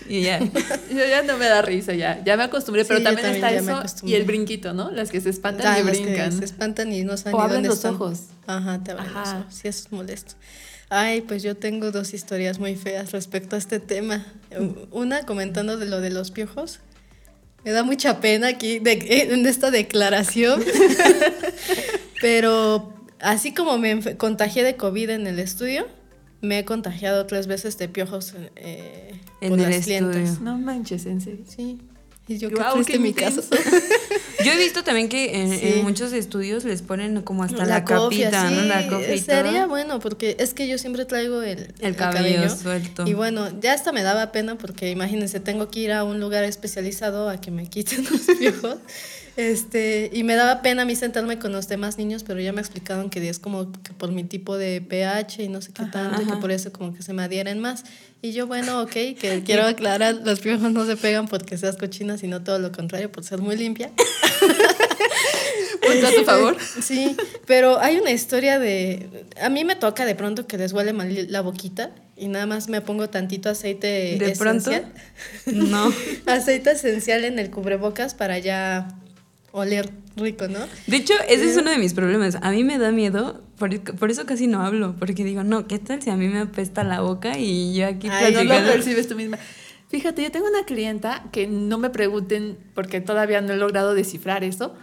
[SPEAKER 2] Y ya.
[SPEAKER 3] Yo ya no me da risa, ya, ya me acostumbré, pero
[SPEAKER 1] Sí, yo
[SPEAKER 3] también,
[SPEAKER 1] también
[SPEAKER 3] está eso y el brinquito, ¿no? Las que se espantan
[SPEAKER 1] Ah,
[SPEAKER 3] y
[SPEAKER 1] las que
[SPEAKER 3] brincan.
[SPEAKER 1] se espantan y no saben
[SPEAKER 3] O abren
[SPEAKER 1] dónde
[SPEAKER 3] los
[SPEAKER 1] están.
[SPEAKER 3] ojos.
[SPEAKER 1] Ajá, te abren los
[SPEAKER 3] Ajá.
[SPEAKER 1] ojos. Sí, eso es molesto. Ay, pues yo tengo dos historias muy feas respecto a este tema. Una comentando de lo de los piojos. Me da mucha pena aquí de, en esta declaración. Pero así como me contagié de COVID en el estudio, me he contagiado tres veces de piojos eh,
[SPEAKER 2] En
[SPEAKER 1] por
[SPEAKER 2] el
[SPEAKER 1] las clientas.
[SPEAKER 2] estudio.
[SPEAKER 3] No manches, en serio.
[SPEAKER 1] Sí. Y yo que
[SPEAKER 3] Guau,
[SPEAKER 1] triste
[SPEAKER 3] qué
[SPEAKER 1] mi caso.
[SPEAKER 2] Yo he visto también que en,
[SPEAKER 1] Sí.
[SPEAKER 2] en muchos estudios les ponen como hasta la,
[SPEAKER 1] cofia,
[SPEAKER 2] capita, ¿no? La
[SPEAKER 1] Sería
[SPEAKER 2] todo.
[SPEAKER 1] bueno, porque es que yo siempre traigo el,
[SPEAKER 2] El cabello suelto.
[SPEAKER 1] Y bueno, ya hasta me daba pena porque imagínense, tengo que ir a un lugar especializado a que me quiten los piojos. Este, y me daba pena a mí sentarme con los demás niños, pero ya me explicaron que es como que por mi tipo de pH y no sé qué tanto, y que por eso como que se me adhieren más. Y yo, bueno, ok, que quiero aclarar, los piojos no se pegan porque seas cochina, sino todo lo contrario, por ser muy limpia.
[SPEAKER 3] Punto a tu favor.
[SPEAKER 1] Sí, pero hay una historia de... A mí me toca de pronto que les huele mal la boquita y nada más me pongo tantito aceite
[SPEAKER 2] ¿De pronto? No.
[SPEAKER 1] Aceite esencial en el cubrebocas para ya oler rico, ¿no?
[SPEAKER 2] De hecho, ese es uno de mis problemas. A mí me da miedo, por, por eso casi no hablo, porque digo, no, ¿qué tal si a mí me apesta la boca y yo aquí
[SPEAKER 1] Ay,
[SPEAKER 3] no lo percibes tú misma. Fíjate, yo tengo una clienta que no me pregunten porque todavía no he logrado descifrar eso,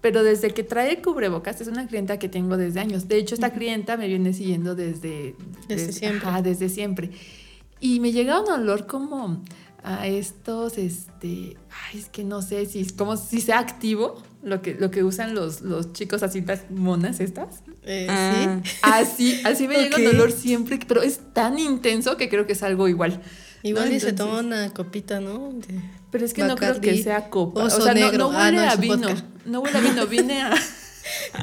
[SPEAKER 3] pero desde que trae cubrebocas es una clienta que tengo desde años. De hecho, esta clienta me viene siguiendo desde,
[SPEAKER 1] Desde siempre.
[SPEAKER 3] ajá, desde siempre. Y me llega un olor como a estos, este, ay, es que no sé si, como si sea activo, lo que, lo que usan los, los chicos así, las monas estas.
[SPEAKER 1] Eh,
[SPEAKER 2] Ah.
[SPEAKER 1] Sí.
[SPEAKER 3] Así, así me llega un
[SPEAKER 1] Ok.
[SPEAKER 3] olor siempre, pero es tan intenso que creo que es algo igual.
[SPEAKER 1] Igual
[SPEAKER 3] ¿no?
[SPEAKER 1] y se toma una copita, ¿no? De
[SPEAKER 3] Pero es que no creo que sea copa. o sea, no,
[SPEAKER 1] negro.
[SPEAKER 3] no
[SPEAKER 1] Ah,
[SPEAKER 3] huele
[SPEAKER 1] no,
[SPEAKER 3] a
[SPEAKER 1] es
[SPEAKER 3] vino.
[SPEAKER 1] vodka.
[SPEAKER 3] No huele a vino, vine a.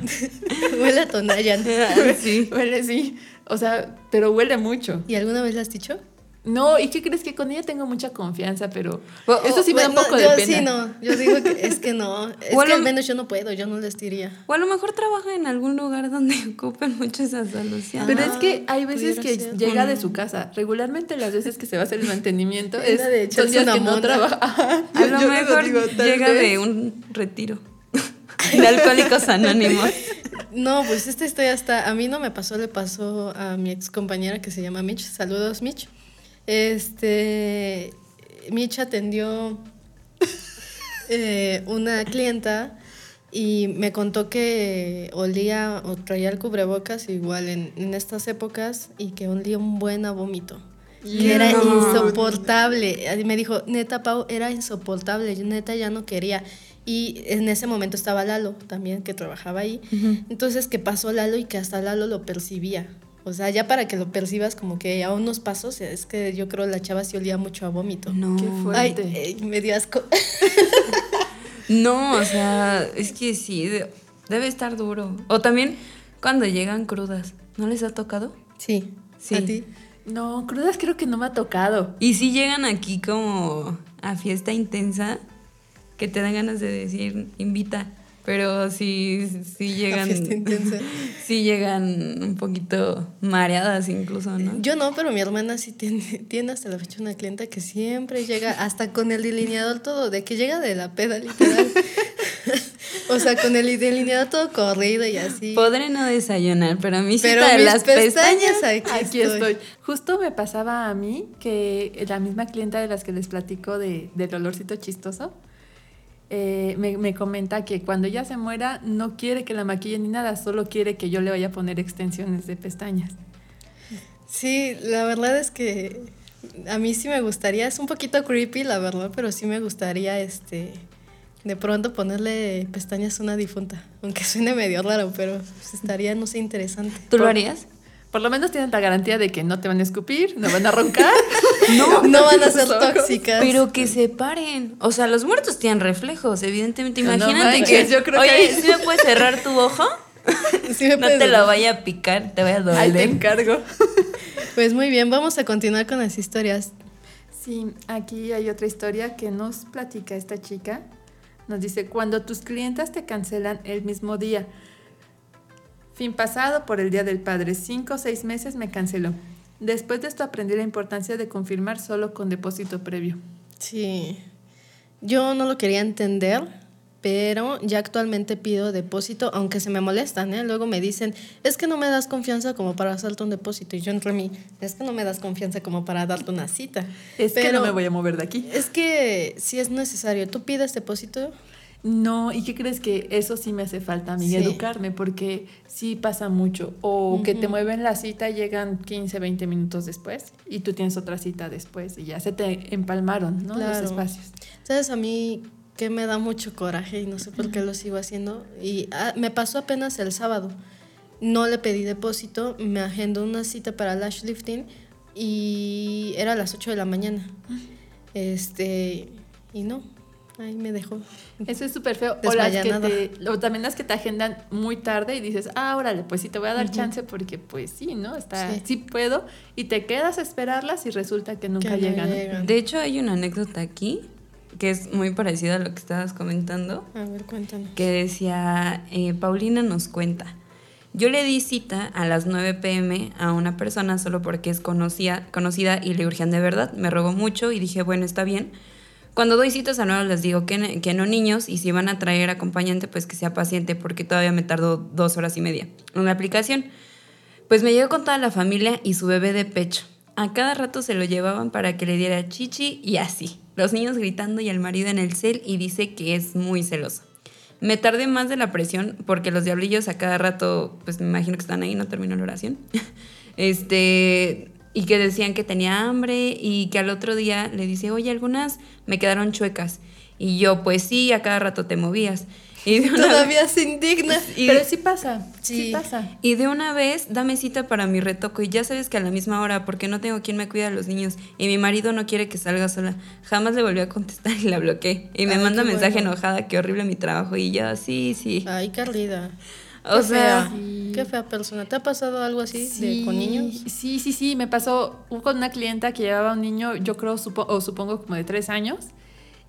[SPEAKER 1] Huele a Tonayan.
[SPEAKER 2] sí.
[SPEAKER 3] huele, sí. O sea, pero huele mucho.
[SPEAKER 1] ¿Y alguna vez la has dicho?
[SPEAKER 3] No, ¿y qué crees que con ella tengo mucha confianza? Pero eso sí me da un poco
[SPEAKER 1] yo
[SPEAKER 3] de pena.
[SPEAKER 1] Sí, no. Yo digo que es que no. Es que
[SPEAKER 2] lo-
[SPEAKER 1] al menos yo no puedo, yo no les diría.
[SPEAKER 2] O a lo mejor trabaja en algún lugar donde ocupen mucho esa solución.
[SPEAKER 3] Pero
[SPEAKER 1] Ah,
[SPEAKER 3] es que hay veces que
[SPEAKER 1] ser.
[SPEAKER 3] llega de su casa. Regularmente las veces que se va a hacer el mantenimiento
[SPEAKER 1] Es de
[SPEAKER 3] son días
[SPEAKER 1] una
[SPEAKER 3] que no trabaja. Ajá.
[SPEAKER 2] a lo
[SPEAKER 3] Yo
[SPEAKER 2] mejor
[SPEAKER 3] digo,
[SPEAKER 2] llega
[SPEAKER 3] vez.
[SPEAKER 2] de un retiro de alcohólicos anónimos.
[SPEAKER 1] No, pues esta historia está. A mí no me pasó, le pasó a mi ex compañera que se llama Mitch. Saludos, Mitch. Este. Mitch atendió eh, una clienta y me contó que olía o traía el cubrebocas igual en, en estas épocas y que olía un buen a vómito. Que era insoportable. Y Me dijo, neta, Pau, era insoportable. Yo neta ya no quería. Y en ese momento estaba Lalo también, que trabajaba ahí. Entonces, que pasó Lalo y que hasta Lalo lo percibía. O sea, ya para que lo percibas como que a unos pasos, es que yo creo la chava sí olía mucho a vómito.
[SPEAKER 2] No.
[SPEAKER 3] Qué
[SPEAKER 1] Ay,
[SPEAKER 3] fuerte.
[SPEAKER 1] eh, me dio asco.
[SPEAKER 2] No, o sea, es que sí, de- debe estar duro. O también cuando llegan crudas, ¿no les ha tocado?
[SPEAKER 1] Sí,
[SPEAKER 2] Sí.
[SPEAKER 1] ¿A ti?
[SPEAKER 3] No, crudas creo que no me ha tocado.
[SPEAKER 2] Y si llegan aquí como a fiesta intensa, que te dan ganas de decir, invita. Pero sí, sí llegan. Sí llegan un poquito mareadas incluso, ¿no?
[SPEAKER 1] Yo no, pero mi hermana sí tiene, tiene hasta la fecha una clienta que siempre llega hasta con el delineador todo, de que llega de la peda literal. o sea, con el delineador todo corrido y así.
[SPEAKER 2] Podré no desayunar, pero a mí sí
[SPEAKER 1] pero
[SPEAKER 2] de
[SPEAKER 1] mis
[SPEAKER 2] las pestañas.
[SPEAKER 1] pestañas aquí,
[SPEAKER 3] Aquí estoy. Justo me pasaba a mí que la misma clienta de las que les platico de, del olorcito chistoso, eh, me, me comenta que cuando ella se muera no quiere que la maquille ni nada, solo quiere que yo le vaya a poner extensiones de pestañas.
[SPEAKER 1] Sí, la verdad es que a mí sí me gustaría, es un poquito creepy la verdad, pero sí me gustaría este de pronto ponerle pestañas a una difunta, aunque suene medio raro, pero pues, estaría no sé interesante.
[SPEAKER 2] ¿Tú lo harías?
[SPEAKER 3] Por lo menos tienen la garantía de que no te van a escupir, no van a roncar.
[SPEAKER 1] No, no van a ser tóxicas.
[SPEAKER 2] Pero que se paren. O sea, los muertos tienen reflejos, evidentemente.
[SPEAKER 3] No
[SPEAKER 2] Imagínate
[SPEAKER 3] manches,
[SPEAKER 2] que.
[SPEAKER 3] yo creo que
[SPEAKER 2] Oye,
[SPEAKER 3] ahí-
[SPEAKER 2] ¿sí me puedes cerrar tu ojo?
[SPEAKER 1] Sí me
[SPEAKER 2] No te lo vaya a picar, te voy a
[SPEAKER 3] Ahí te
[SPEAKER 2] doler.
[SPEAKER 3] encargo.
[SPEAKER 1] Pues muy bien, vamos a continuar con las historias.
[SPEAKER 3] Sí, aquí hay otra historia que nos platica esta chica. Nos dice, cuando tus clientes te cancelan el mismo día. Fin pasado por el Día del Padre, cinco o seis meses me canceló. Después de esto aprendí la importancia de confirmar solo con depósito previo.
[SPEAKER 1] Sí. Yo no lo quería entender, pero ya actualmente pido depósito, aunque se me molestan, ¿eh? Luego me dicen, es que no me das confianza como para hacerte un depósito. Y yo entre mí, es que no me das confianza como para darte una cita.
[SPEAKER 3] Es que no me voy a mover de aquí.
[SPEAKER 1] Es que si es necesario, tú pides depósito.
[SPEAKER 3] No, ¿y qué crees que eso sí me hace falta a mí,
[SPEAKER 1] Sí.
[SPEAKER 3] educarme? Porque sí pasa mucho. O que te mueven la cita, llegan 15, 20 minutos después y tú tienes otra cita después y ya se te empalmaron, ¿no?
[SPEAKER 1] Claro.
[SPEAKER 3] Los espacios.
[SPEAKER 1] ¿Sabes? A mí que me da mucho coraje y no sé por qué lo sigo haciendo. Y ah, me pasó apenas el sábado. No le pedí depósito, me agendó una cita para lash lifting y era a las 8 de la mañana. Este, y no, ahí me dejó.
[SPEAKER 3] Eso es súper feo. O, las que te, o también las que te agendan muy tarde y dices, ah, órale, pues sí te voy a dar chance porque pues sí, ¿no? Está,
[SPEAKER 1] Sí.
[SPEAKER 3] sí. puedo. Y te quedas a esperarlas y resulta que nunca
[SPEAKER 1] Que
[SPEAKER 3] llegan. ¿no?
[SPEAKER 1] llegan.
[SPEAKER 2] De hecho, hay una anécdota aquí que es muy parecida a lo que estabas comentando.
[SPEAKER 1] A ver, cuéntanos.
[SPEAKER 2] que decía, eh, Paulina nos cuenta, yo le di cita a las 9 pm a una persona solo porque es conocida, conocida y le urgían de verdad, me rogó mucho y dije, bueno, está bien. Cuando doy citas a nuevos les digo que, que no niños y si van a traer acompañante pues que sea paciente porque todavía me tardó dos horas y media en la aplicación. Pues me llegó con toda la familia y su bebé de pecho. A cada rato se lo llevaban para que le diera chichi y así. Los niños gritando y el marido en el cel y dice que es muy celoso. Me tardé más de la presión porque los diablillos a cada rato, pues me imagino que están ahí, no terminó la oración. Este, y que decían que tenía hambre y que al otro día le dice, oye, algunas me quedaron chuecas. Y yo, pues sí, a cada rato te movías. Y de una
[SPEAKER 1] Todavía se indigna.
[SPEAKER 2] y-
[SPEAKER 3] Pero sí pasa, sí,
[SPEAKER 1] Sí.
[SPEAKER 3] pasa.
[SPEAKER 2] y de una vez, dame cita para mi retoco. Y ya sabes que a la misma hora, porque no tengo quien me cuida a los niños. Y mi marido no quiere que salga sola. Jamás le volvió a contestar y la bloqueé. Y me
[SPEAKER 1] Ay,
[SPEAKER 2] manda
[SPEAKER 1] qué
[SPEAKER 2] mensaje
[SPEAKER 1] bueno.
[SPEAKER 2] enojada, qué horrible mi trabajo. Y yo, sí, sí.
[SPEAKER 1] Ay, Carlida.
[SPEAKER 2] O
[SPEAKER 1] Qué
[SPEAKER 2] sea.
[SPEAKER 1] Qué fea persona. ¿Te ha pasado algo así de, con niños?
[SPEAKER 3] Sí, sí, sí, me pasó con una clienta que llevaba un niño, yo creo, supo- o supongo como de tres años,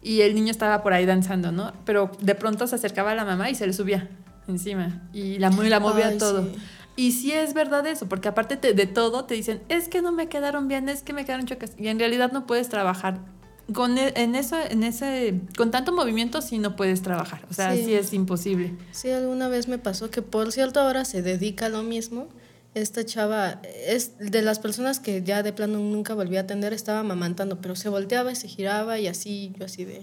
[SPEAKER 3] y el niño estaba por ahí danzando, ¿no? Pero de pronto se acercaba a la mamá y se le subía encima, y la, mo- la movía
[SPEAKER 1] Ay,
[SPEAKER 3] todo.
[SPEAKER 1] sí.
[SPEAKER 3] Y sí es verdad eso, porque aparte te- de todo te dicen, es que no me quedaron bien, es que me quedaron chocas, y en realidad no puedes trabajar. Con, e- en eso, en ese, con tanto movimiento sí no puedes trabajar, o sea,
[SPEAKER 1] Sí.
[SPEAKER 3] sí es imposible.
[SPEAKER 1] Sí, alguna vez me pasó que por cierto ahora se dedica a lo mismo. Esta chava es de las personas que ya de plano nunca volví a atender, estaba amamantando, pero se volteaba y se giraba y así, yo así de,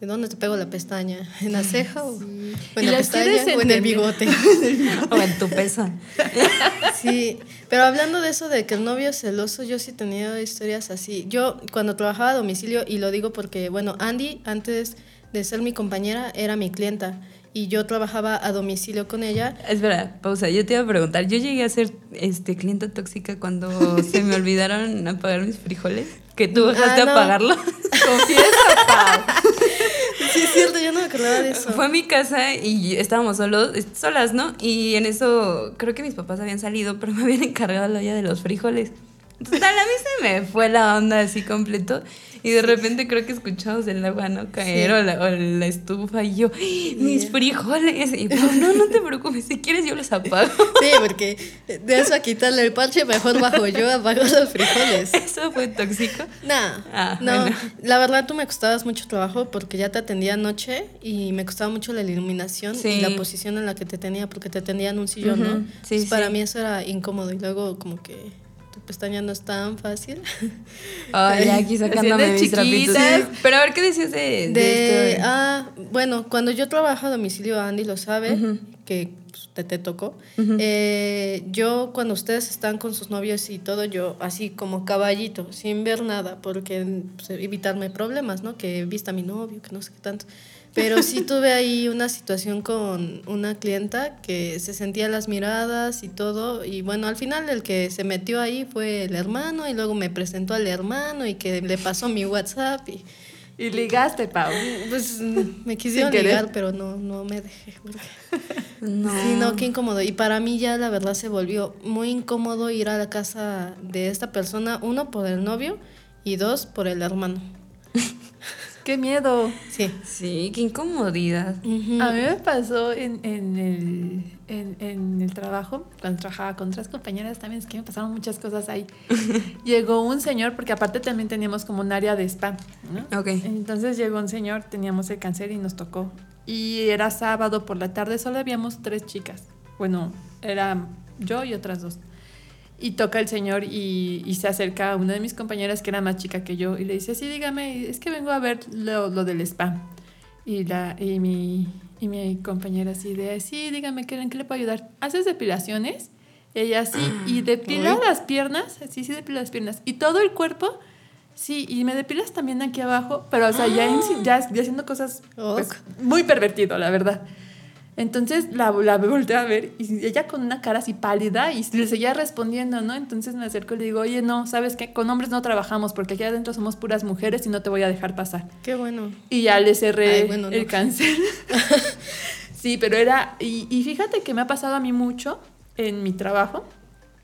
[SPEAKER 1] ¿de dónde te pego la pestaña? ¿En la ceja o, en la pestaña o en el bigote?
[SPEAKER 2] o en tu pezón.
[SPEAKER 1] Sí, pero hablando de eso de que el novio es celoso, yo sí he tenido historias así. Yo cuando trabajaba a domicilio, y lo digo porque, bueno, Andy, antes de ser mi compañera, era mi clienta. Y yo trabajaba a domicilio con ella.
[SPEAKER 2] Espera, pausa. Yo te iba a preguntar. Yo llegué a ser este, clienta tóxica cuando se me olvidaron apagar mis frijoles. Que tú
[SPEAKER 1] Ah,
[SPEAKER 2] a
[SPEAKER 1] no.
[SPEAKER 2] apagarlo.
[SPEAKER 3] Confiesa, Pau.
[SPEAKER 1] Es cierto, yo no me acordaba de eso.
[SPEAKER 2] Fue a mi casa y estábamos solos, solas, ¿no? Y en eso creo que mis papás habían salido, pero me habían encargado la olla de los frijoles. Total, a mí se me fue la onda así completo. Y de repente creo que escuchamos el agua no caer o, la, o, la, estufa y yo, mis frijoles. Y no, no, no te preocupes, si quieres yo los apago.
[SPEAKER 1] Sí, porque de eso a quitarle el parche, mejor bajo yo, apago los frijoles.
[SPEAKER 2] ¿Eso fue tóxico?
[SPEAKER 1] No, ah, no. Bueno. La verdad tú me costabas mucho trabajo porque ya te atendía anoche y me costaba mucho la iluminación sí. y la posición en la que te tenía porque te atendía en un sillón, uh -huh. ¿no? Sí, Entonces, sí. Para mí eso era incómodo y luego como que pestaña no es tan fácil.
[SPEAKER 2] Ay, aquí sacándome mis trapitos. Pero a ver, ¿qué decías de,
[SPEAKER 1] de, de este... Ah, bueno, cuando yo trabajo a domicilio, Andy lo sabe, uh -huh. que pues, te, te tocó. Uh -huh. eh, yo, cuando ustedes están con sus novios y todo, yo así como caballito, sin ver nada, porque pues, evitarme problemas, ¿no? Que vista a mi novio, que no sé qué tanto. Pero sí tuve ahí una situación con una clienta que se sentía las miradas y todo. Y bueno, al final el que se metió ahí fue el hermano y luego me presentó al hermano y que le pasó mi WhatsApp. Y,
[SPEAKER 3] y ligaste, Pau.
[SPEAKER 1] Pues me quisieron ligar, pero no, no me dejé. No. Sí, no, qué incómodo. Y para mí ya la verdad se volvió muy incómodo ir a la casa de esta persona, uno por el novio y dos por el hermano.
[SPEAKER 3] ¡Qué miedo!
[SPEAKER 1] Sí.
[SPEAKER 2] Sí, qué incomodidad.
[SPEAKER 3] Uh -huh. A mí me pasó en, en, el, en, en, el trabajo, cuando trabajaba con otras compañeras también, es que me pasaron muchas cosas ahí. llegó un señor, porque aparte también teníamos como un área de spa, ¿no?
[SPEAKER 2] Ok.
[SPEAKER 3] Entonces llegó un señor, teníamos el cáncer y nos tocó. Y era sábado por la tarde, solo habíamos tres chicas. Bueno, era yo y otras dos. Y toca el señor y, y, se acerca a una de mis compañeras que era más chica que yo y le dice, sí, dígame, es que vengo a ver lo, lo del spa. Y, la, y, mi, y mi compañera así de, sí, dígame, ¿en qué le puedo ayudar? ¿Haces depilaciones? Ella sí, y depila Uy. las piernas, sí, sí, depila las piernas. Y todo el cuerpo, sí, y me depilas también aquí abajo, pero o sea, ya, ya, ya haciendo cosas pues, muy pervertido, la verdad. Entonces la, la volteé a ver y ella con una cara así pálida y le seguía respondiendo, ¿no? Entonces me acerco y le digo, oye, no, ¿sabes qué? Con hombres no trabajamos porque aquí adentro somos puras mujeres y no te voy a dejar pasar.
[SPEAKER 1] Qué bueno.
[SPEAKER 3] Y ya le cerré Ay, bueno, el no. cáncer. sí, pero era... Y, y, fíjate que me ha pasado a mí mucho en mi trabajo.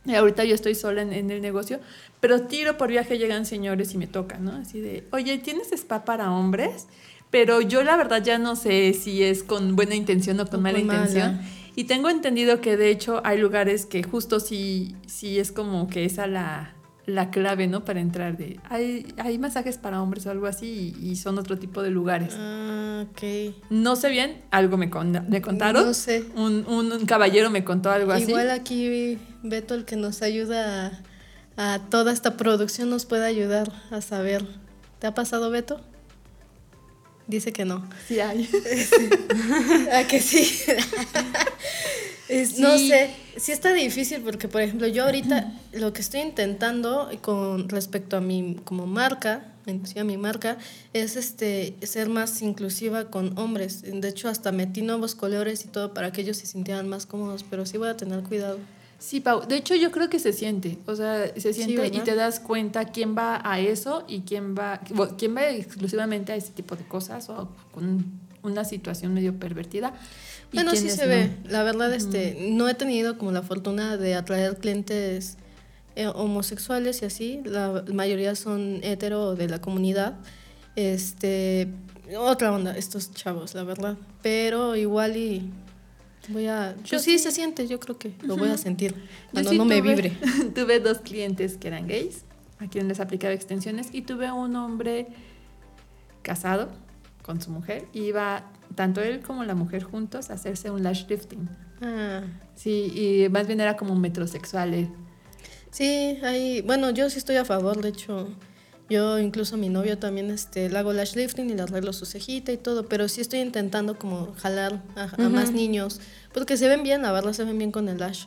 [SPEAKER 3] Y ahorita yo estoy sola en, en el negocio, pero tiro por viaje llegan señores y me tocan, ¿no? Así de, oye, ¿tienes spa para hombres? Pero yo la verdad ya no sé si es con buena intención o con o mala con intención. Mala. Y tengo entendido que de hecho hay lugares que justo sí, sí es como que esa la, la clave, ¿no? Para entrar. De, hay, hay masajes para hombres o algo así y, y son otro tipo de lugares.
[SPEAKER 1] Ah, ok.
[SPEAKER 3] No sé bien, algo me, con, me contaron.
[SPEAKER 1] No sé.
[SPEAKER 3] Un, un, un, caballero me contó algo así.
[SPEAKER 1] Igual aquí Beto, el que nos ayuda a, a toda esta producción, nos puede ayudar a saber. ¿Te ha pasado, Beto? Dice que no.
[SPEAKER 3] Sí hay.
[SPEAKER 1] ¿A que sí? es, sí? No sé, sí está difícil porque, por ejemplo, yo ahorita lo que estoy intentando con respecto a mi como marca, sí, a mi marca, es este ser más inclusiva con hombres. De hecho, hasta metí nuevos colores y todo para que ellos se sintieran más cómodos, pero sí voy a tener cuidado.
[SPEAKER 3] Sí, Pau. De hecho, yo creo que se siente. O sea, se siente sí, y te das cuenta quién va a eso y quién va, quién va exclusivamente a ese tipo de cosas o con una situación medio pervertida.
[SPEAKER 1] Bueno, sí se no. ve. La verdad, este, mm. no he tenido como la fortuna de atraer clientes eh, homosexuales y así. La mayoría son hetero de la comunidad. Este, otra onda, estos chavos, la verdad. Pero igual y Voy a. Yo pues sí se siente, yo creo que lo voy a sentir cuando sí no me vibre.
[SPEAKER 3] tuve dos clientes que eran gays, a quienes les aplicaba extensiones, y tuve un hombre casado con su mujer, y iba tanto él como la mujer juntos a hacerse un lash lifting.
[SPEAKER 1] Ah.
[SPEAKER 3] Sí, y más bien era como un metrosexual él.
[SPEAKER 1] Sí, ahí, bueno, yo sí estoy a favor, de hecho, yo incluso a mi novio también este, le hago lash lifting y le arreglo su cejita y todo, pero sí estoy intentando como jalar a, a uh -huh. más niños, porque se ven bien, la verdad se ven bien con el lash.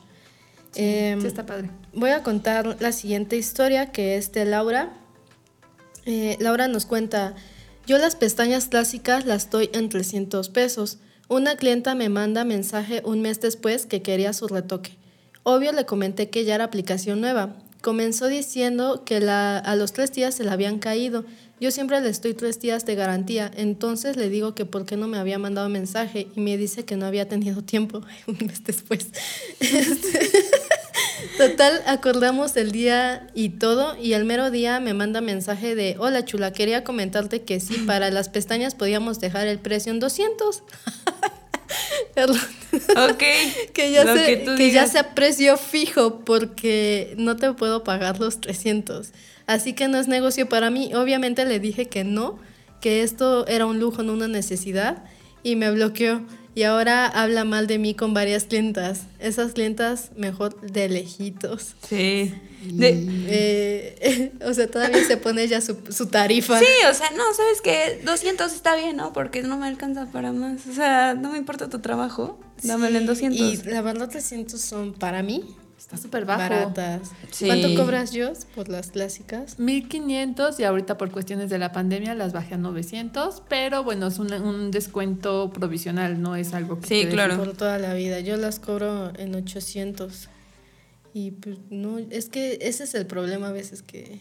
[SPEAKER 3] Sí, eh, sí está padre.
[SPEAKER 1] Voy a contar la siguiente historia que es de Laura. Eh, Laura nos cuenta, yo las pestañas clásicas las doy en 300 pesos. Una clienta me manda mensaje un mes después que quería su retoque. Obvio le comenté que ya era aplicación nueva, Comenzó diciendo que la, a los tres días se le habían caído. Yo siempre le estoy tres días de garantía. Entonces le digo que por qué no me había mandado mensaje y me dice que no había tenido tiempo un mes después. Total, acordamos el día y todo, y al mero día me manda mensaje de, hola chula, quería comentarte que sí, para las pestañas podíamos dejar el precio en 200.
[SPEAKER 2] Ok.
[SPEAKER 1] que ya, se,
[SPEAKER 2] que
[SPEAKER 1] ya sea precio fijo porque no te puedo pagar los 300. Así que no es negocio para mí. Obviamente le dije que no, que esto era un lujo, no una necesidad, y me bloqueó. Y ahora habla mal de mí con varias clientas. Esas clientas mejor de lejitos.
[SPEAKER 2] Sí. De-
[SPEAKER 1] Eh, o sea, todavía se pone ya su, su tarifa.
[SPEAKER 2] Sí, o sea, no, ¿sabes qué? 200 está bien, ¿no? Porque no me alcanza para más. O sea, no me importa tu trabajo. Dámelo en 200.
[SPEAKER 1] Y la verdad 300 son para mí
[SPEAKER 3] Está súper bajo.
[SPEAKER 1] baratas.
[SPEAKER 2] Sí.
[SPEAKER 1] ¿Cuánto cobras yo por las clásicas?
[SPEAKER 3] 1500 y ahorita por cuestiones de la pandemia las bajé a 900, pero bueno, es un, un descuento provisional, no es algo que
[SPEAKER 2] Sí,
[SPEAKER 3] te
[SPEAKER 2] claro.
[SPEAKER 1] Por toda la vida. Yo las cobro en 800. Y pues no, es que ese es el problema a veces que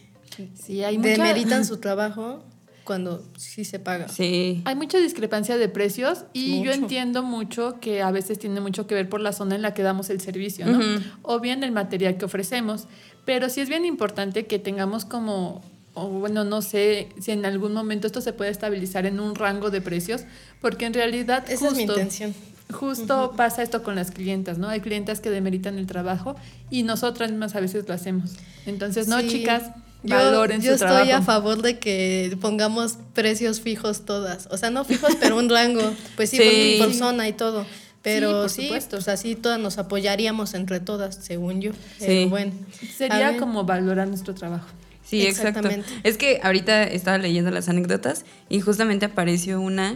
[SPEAKER 3] Sí, hay mucha,
[SPEAKER 1] demeritan su trabajo cuando sí se paga.
[SPEAKER 2] Sí.
[SPEAKER 3] hay mucha discrepancia de precios y yo entiendo mucho que a veces tiene mucho que ver por la zona en la que damos el servicio, ¿no? O bien el material que ofrecemos, pero sí es bien importante que tengamos como o bueno, no sé si en algún momento esto se puede estabilizar en un rango de precios, porque en realidad
[SPEAKER 1] Esa es mi
[SPEAKER 3] justo-
[SPEAKER 1] intención.
[SPEAKER 3] Justo pasa esto con las clientas, ¿no? Hay clientas que demeritan el trabajo y nosotras mismas a veces lo hacemos. Entonces, no,
[SPEAKER 1] Sí.
[SPEAKER 3] chicas,
[SPEAKER 1] Yo,
[SPEAKER 3] valoren
[SPEAKER 1] yo
[SPEAKER 3] su
[SPEAKER 1] estoy
[SPEAKER 3] trabajo.
[SPEAKER 1] a favor de que pongamos precios fijos todas. O sea, no fijos, pero un rango. Pues sí,
[SPEAKER 2] Sí.
[SPEAKER 1] por, zona y todo. Pero
[SPEAKER 3] por
[SPEAKER 1] sí,
[SPEAKER 3] supuesto.
[SPEAKER 1] pues así todas nos apoyaríamos entre todas, según yo.
[SPEAKER 2] Sí.
[SPEAKER 1] Bueno.
[SPEAKER 3] Sería como valorar nuestro trabajo.
[SPEAKER 2] Sí, exacto.
[SPEAKER 1] Exactamente.
[SPEAKER 2] Es que ahorita estaba leyendo las anécdotas y justamente apareció una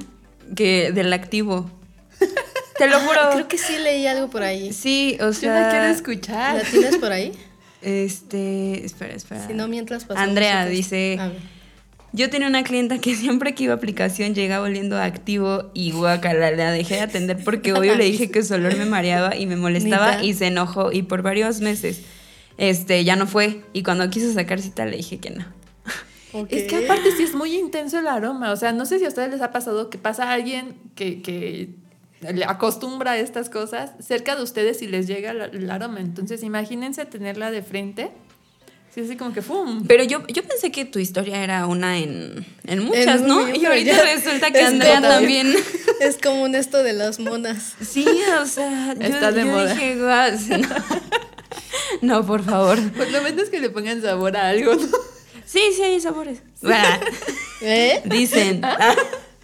[SPEAKER 2] que del activo. Te lo juro.
[SPEAKER 1] Ah, Creo que sí leí algo por ahí.
[SPEAKER 2] Sí, o
[SPEAKER 3] Yo
[SPEAKER 2] sea.
[SPEAKER 3] la quiero escuchar.
[SPEAKER 1] ¿La tienes por ahí?
[SPEAKER 2] Este, espera, espera.
[SPEAKER 1] Si no, mientras pasamos.
[SPEAKER 2] Andrea dice,
[SPEAKER 1] A ver.
[SPEAKER 2] yo tenía una clienta que siempre que iba a aplicación llegaba oliendo activo y guacala, la dejé de atender porque obvio le dije que su olor me mareaba y me molestaba y se enojó y por varios meses este ya no fue y cuando quiso sacar cita le dije que no.
[SPEAKER 3] Es que aparte sí es muy intenso el aroma. O sea, no sé si a ustedes les ha pasado que pasa alguien que, que acostumbra a estas cosas cerca de ustedes y les llega el, el aroma. Entonces, imagínense tenerla de frente. Sí, así como que ¡fum!
[SPEAKER 2] Pero yo, yo pensé que tu historia era una en, en muchas, ¿no?
[SPEAKER 1] un
[SPEAKER 2] Y ahorita resulta que
[SPEAKER 1] Es
[SPEAKER 2] Andrea
[SPEAKER 1] como-
[SPEAKER 2] también.
[SPEAKER 1] Es común esto de las monas.
[SPEAKER 2] Sí, o sea, yo,
[SPEAKER 3] Está de
[SPEAKER 2] yo
[SPEAKER 3] moda.
[SPEAKER 2] dije, "Guau, no. no, por favor.
[SPEAKER 3] Pues lo menos que le pongan sabor a algo, ¿no?
[SPEAKER 2] Sí, sí hay sabores.
[SPEAKER 1] ¿Eh?
[SPEAKER 2] Dicen. Ah,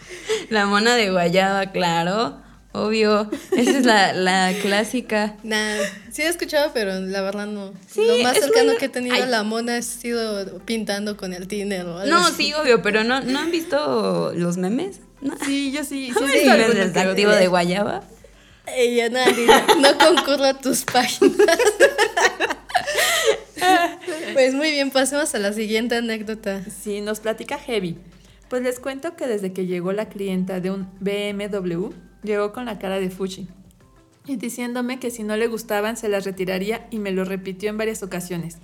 [SPEAKER 2] La mona de guayaba, claro. Obvio. Esa es la, la clásica.
[SPEAKER 1] Nah, sí he escuchado, pero la verdad no.
[SPEAKER 2] Sí,
[SPEAKER 1] Lo más cercano
[SPEAKER 2] muy-
[SPEAKER 1] que he tenido
[SPEAKER 2] Ay.
[SPEAKER 1] a la mona ha sido pintando con el Tinder o algo
[SPEAKER 2] No,
[SPEAKER 1] así.
[SPEAKER 2] sí, obvio, pero ¿no, ¿no han visto los memes? ¿No?
[SPEAKER 3] Sí, yo sí.
[SPEAKER 2] ¿No
[SPEAKER 3] sí,
[SPEAKER 2] han
[SPEAKER 3] sí,
[SPEAKER 2] visto el de guayaba?
[SPEAKER 1] Ella nadie, no concurro a tus páginas. pues muy bien, pasemos a la siguiente anécdota.
[SPEAKER 3] Sí, nos platica Heavy. Pues les cuento que desde que llegó la clienta de un BMW, llegó con la cara de Fuchi. Y diciéndome que si no le gustaban se las retiraría y me lo repitió en varias ocasiones.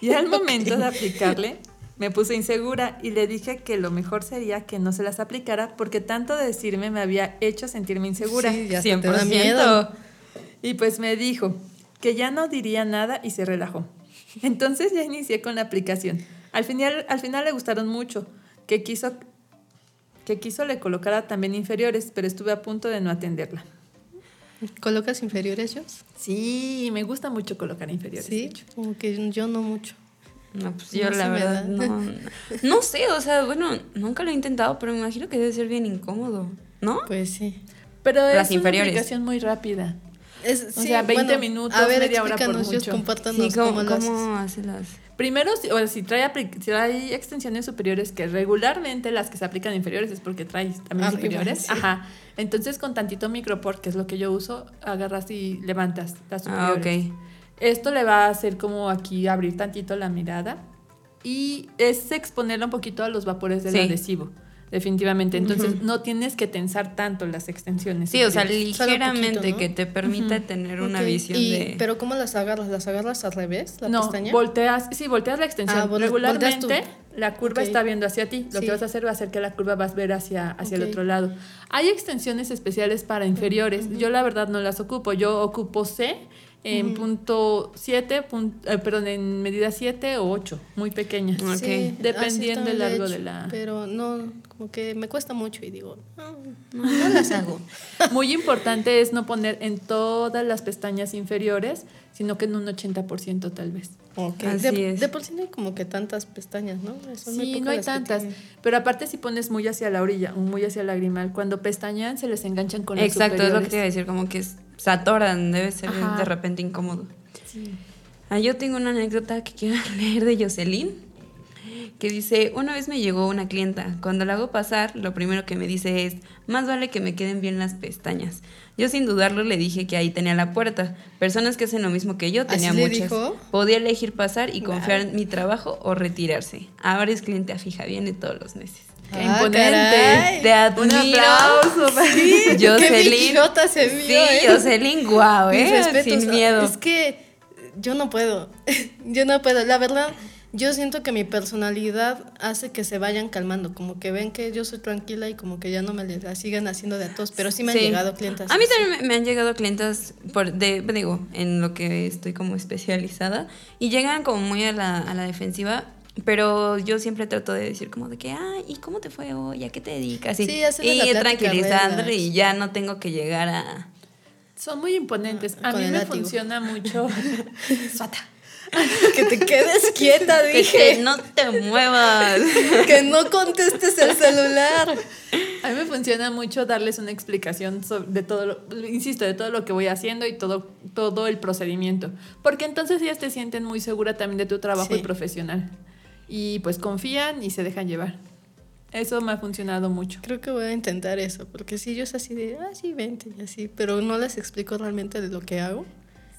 [SPEAKER 3] Y al momento de aplicarle, me puse insegura y le dije que lo mejor sería que no se las aplicara porque tanto de decirme me había hecho sentirme insegura.
[SPEAKER 1] Sí, ya te da miedo.
[SPEAKER 3] Y pues me dijo que ya no diría nada y se relajó. Entonces ya inicié con la aplicación. Al final, al final le gustaron mucho, que quiso, que quiso le colocara también inferiores, pero estuve a punto de no atenderla.
[SPEAKER 1] ¿Colocas inferiores, yo?
[SPEAKER 3] Sí, me gusta mucho colocar inferiores.
[SPEAKER 1] Sí, como que yo no mucho.
[SPEAKER 2] No, pues yo
[SPEAKER 1] No
[SPEAKER 2] la verdad
[SPEAKER 1] da.
[SPEAKER 2] no. No sé, o sea, bueno, nunca lo he intentado, pero me imagino que debe ser bien incómodo, ¿no?
[SPEAKER 1] Pues sí.
[SPEAKER 3] Pero
[SPEAKER 2] Las
[SPEAKER 3] es
[SPEAKER 2] inferiores.
[SPEAKER 3] una aplicación muy rápida.
[SPEAKER 1] Es,
[SPEAKER 3] O
[SPEAKER 1] sí,
[SPEAKER 3] sea, 20
[SPEAKER 1] bueno,
[SPEAKER 3] minutos,
[SPEAKER 1] a ver,
[SPEAKER 3] media hora por mucho.
[SPEAKER 2] Sí, ¿cómo,
[SPEAKER 1] cómo haces.
[SPEAKER 2] cómo hace las...?
[SPEAKER 3] Primero, si, o si trae, trae extensiones superiores, que regularmente las que se aplican inferiores es porque trae también
[SPEAKER 1] Arriba,
[SPEAKER 3] superiores.
[SPEAKER 1] sí.
[SPEAKER 3] Ajá. Entonces, con tantito microport, que es lo que yo uso, agarras y levantas las
[SPEAKER 2] Ah,
[SPEAKER 3] superiores.
[SPEAKER 2] ok.
[SPEAKER 3] Esto le va a hacer como aquí abrir tantito la mirada y es exponerla un poquito a los vapores del
[SPEAKER 2] Sí.
[SPEAKER 3] adhesivo. Definitivamente. Entonces, no tienes que tensar tanto las extensiones.
[SPEAKER 2] Sí, o sea, ligeramente
[SPEAKER 1] poquito, ¿no?
[SPEAKER 2] que te permita
[SPEAKER 3] Ujú.
[SPEAKER 2] tener una visión
[SPEAKER 1] y-
[SPEAKER 2] de...
[SPEAKER 1] Pero ¿cómo las agarras? ¿Las agarras al revés, la
[SPEAKER 3] no,
[SPEAKER 1] pestaña?
[SPEAKER 3] volteas, sí, volteas la extensión.
[SPEAKER 1] Ah, vol-
[SPEAKER 3] Regularmente la curva está viendo hacia ti. Lo
[SPEAKER 1] Sí.
[SPEAKER 3] que vas a hacer va a hacer que la curva vas a ver hacia, hacia el otro lado. Hay extensiones especiales para inferiores. Yo la verdad no las ocupo. Yo ocupo C en punto 7, eh, perdón, en medida 7 o 8, muy pequeñas.
[SPEAKER 1] Sí,
[SPEAKER 3] Dependiendo del largo de
[SPEAKER 1] hecho,
[SPEAKER 3] la-
[SPEAKER 1] Pero no, como que me cuesta mucho y digo, no, no, no las hago.
[SPEAKER 3] Muy importante es no poner en todas las pestañas inferiores, sino que en un 80% tal vez.
[SPEAKER 1] Ok,
[SPEAKER 2] Así
[SPEAKER 1] de,
[SPEAKER 2] es.
[SPEAKER 1] de por sí no hay como que tantas pestañas, ¿no? Son
[SPEAKER 3] Sí, no hay tantas. Pero aparte si pones muy hacia la orilla, o muy hacia el lagrimal, cuando pestañean se les enganchan con las
[SPEAKER 2] Exacto, es lo que te iba a decir, como que s- se atoran, debe ser
[SPEAKER 3] Ajá.
[SPEAKER 2] de repente incómodo.
[SPEAKER 3] Sí.
[SPEAKER 2] Ah, yo tengo una anécdota que quiero leer de Jocelyn, que dice, una vez me llegó una clienta, cuando la hago pasar, lo primero que me dice es, más vale que me queden bien las pestañas. Yo sin dudarlo le dije que ahí tenía la puerta. Personas que hacen lo mismo que yo, tenía
[SPEAKER 1] ¿Así le
[SPEAKER 2] muchas.
[SPEAKER 1] dijo?
[SPEAKER 2] Podía elegir pasar y
[SPEAKER 1] Wow.
[SPEAKER 2] confiar en mi trabajo o retirarse. Ahora es cliente fija, viene todos los meses.
[SPEAKER 3] Qué
[SPEAKER 1] Ah,
[SPEAKER 3] imponente.
[SPEAKER 1] caray.
[SPEAKER 2] Te admiro.
[SPEAKER 3] Un aplauso.
[SPEAKER 1] Sí,
[SPEAKER 2] Jocelyn.
[SPEAKER 1] qué se vio,
[SPEAKER 2] Sí,
[SPEAKER 1] ¿eh?
[SPEAKER 2] Jocelyn, guau, ¿eh?
[SPEAKER 1] respetos,
[SPEAKER 2] Sin miedo.
[SPEAKER 1] Es que yo no puedo. yo no puedo. La verdad, yo siento que mi personalidad hace que se vayan calmando. Como que ven que yo soy tranquila y como que ya no me la sigan haciendo de a todos. Pero sí me
[SPEAKER 2] Sí.
[SPEAKER 1] han llegado clientes.
[SPEAKER 2] A mí también me, me han llegado clientes, por, de, digo, en lo que estoy como especializada, y llegan como muy a la, a la defensiva, pero yo siempre trato de decir como de que, ay, ¿y cómo te fue hoy? ¿A qué te dedicas? Y,
[SPEAKER 1] Sí,
[SPEAKER 2] y
[SPEAKER 1] la plática
[SPEAKER 2] tranquilizándole
[SPEAKER 1] relax.
[SPEAKER 2] y ya no tengo que llegar a...
[SPEAKER 3] Son muy imponentes. A
[SPEAKER 1] Con
[SPEAKER 3] mí me
[SPEAKER 1] látigo.
[SPEAKER 3] funciona mucho. Suata.
[SPEAKER 1] que te quedes quieta,
[SPEAKER 2] Que,
[SPEAKER 1] dije.
[SPEAKER 2] que no te muevas.
[SPEAKER 1] que no contestes el celular.
[SPEAKER 3] A mí me funciona mucho darles una explicación sobre, de todo, lo, insisto, de todo lo que voy haciendo y todo, todo el procedimiento. Porque entonces ellas te sienten muy segura también de tu trabajo
[SPEAKER 1] Sí.
[SPEAKER 3] y profesional. Y pues confían y se dejan llevar. Eso me ha funcionado mucho.
[SPEAKER 1] Creo que voy a intentar eso, porque si yo es así de, ah, sí, vente y así, pero no les explico realmente de lo que hago.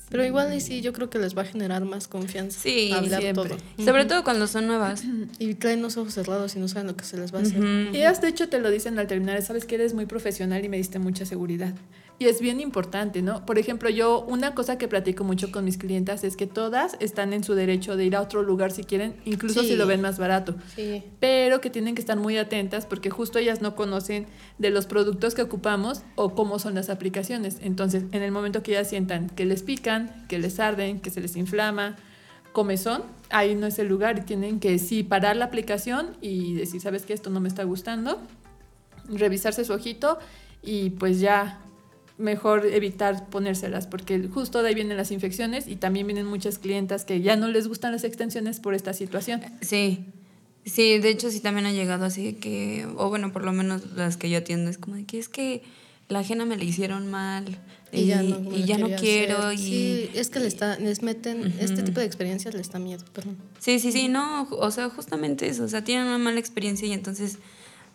[SPEAKER 1] Pero igual y sí, yo creo que les va a generar más confianza.
[SPEAKER 2] Sí,
[SPEAKER 1] hablar
[SPEAKER 3] siempre.
[SPEAKER 1] todo.
[SPEAKER 2] Sobre todo cuando son nuevas.
[SPEAKER 1] Y traen los ojos cerrados y no saben lo que se les va a hacer.
[SPEAKER 2] Ujú.
[SPEAKER 3] Ellas de hecho te lo dicen al terminar, sabes que eres muy profesional y me diste mucha seguridad. Y es bien importante, ¿no? Por ejemplo, yo una cosa que platico mucho con mis clientas es que todas están en su derecho de ir a otro lugar si quieren, incluso
[SPEAKER 1] Sí.
[SPEAKER 3] si lo ven más barato.
[SPEAKER 1] Sí.
[SPEAKER 3] pero que tienen que estar muy atentas porque justo ellas no conocen de los productos que ocupamos o cómo son las aplicaciones. Entonces, en el momento que ellas sientan que les pican, que les arden, que se les inflama, comezón, ahí no es el lugar y tienen que sí parar la aplicación y decir, ¿sabes qué? Esto no me está gustando. Revisarse su ojito y pues ya mejor evitar ponérselas porque justo de ahí vienen las infecciones y también vienen muchas clientas que ya no les gustan las extensiones por esta situación.
[SPEAKER 2] Sí, sí, de hecho sí también ha llegado así de que, o bueno, por lo menos las que yo atiendo, es como de que es que la ajena me la hicieron mal y,
[SPEAKER 1] ya no,
[SPEAKER 2] y ya no quiero
[SPEAKER 1] hacer.
[SPEAKER 2] y...
[SPEAKER 1] Sí, es que le está, les meten, este tipo de experiencias les da miedo, perdón.
[SPEAKER 2] Sí, sí, sí, no, o sea, justamente eso, o sea, tienen una mala experiencia y entonces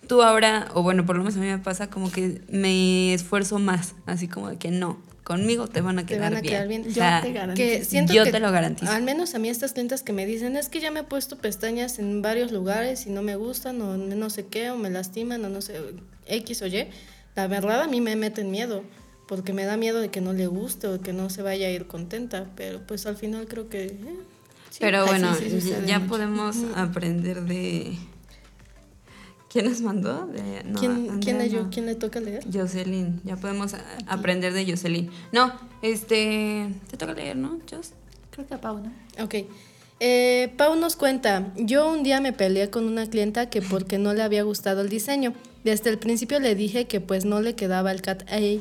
[SPEAKER 2] tú ahora, o bueno, por lo menos a mí me pasa como que me esfuerzo más, así como de que no, conmigo te van a
[SPEAKER 1] Te
[SPEAKER 2] quedar
[SPEAKER 1] van a
[SPEAKER 2] bien.
[SPEAKER 1] quedar bien.
[SPEAKER 3] Yo
[SPEAKER 2] sea,
[SPEAKER 3] te garantizo.
[SPEAKER 1] Que
[SPEAKER 2] Yo
[SPEAKER 1] que,
[SPEAKER 2] te lo garantizo.
[SPEAKER 1] Al menos a mí estas clientes que me dicen, es que ya me he puesto pestañas en varios lugares y no me gustan o no sé qué, o me lastiman o no sé, X o Y. La verdad a mí me meten miedo, porque me da miedo de que no le guste o que no se vaya a ir contenta, pero pues al final creo que... eh, sí.
[SPEAKER 2] Pero bueno,
[SPEAKER 3] sí
[SPEAKER 2] ya
[SPEAKER 3] mucho.
[SPEAKER 2] podemos aprender de... ¿Quién nos mandó? De- no,
[SPEAKER 1] ¿Quién,
[SPEAKER 2] Andrea
[SPEAKER 1] quién, leyó?
[SPEAKER 2] no.
[SPEAKER 1] ¿Quién le toca leer?
[SPEAKER 2] Jocelyn, ya podemos a- aprender de Jocelyn. No, este, te toca leer, ¿no, Jos?
[SPEAKER 3] Creo que a Pau, ¿no?
[SPEAKER 1] Ok. Eh, Pau nos cuenta, yo un día me peleé con una clienta que porque no le había gustado el diseño. Desde el principio le dije que pues no le quedaba el cat eye,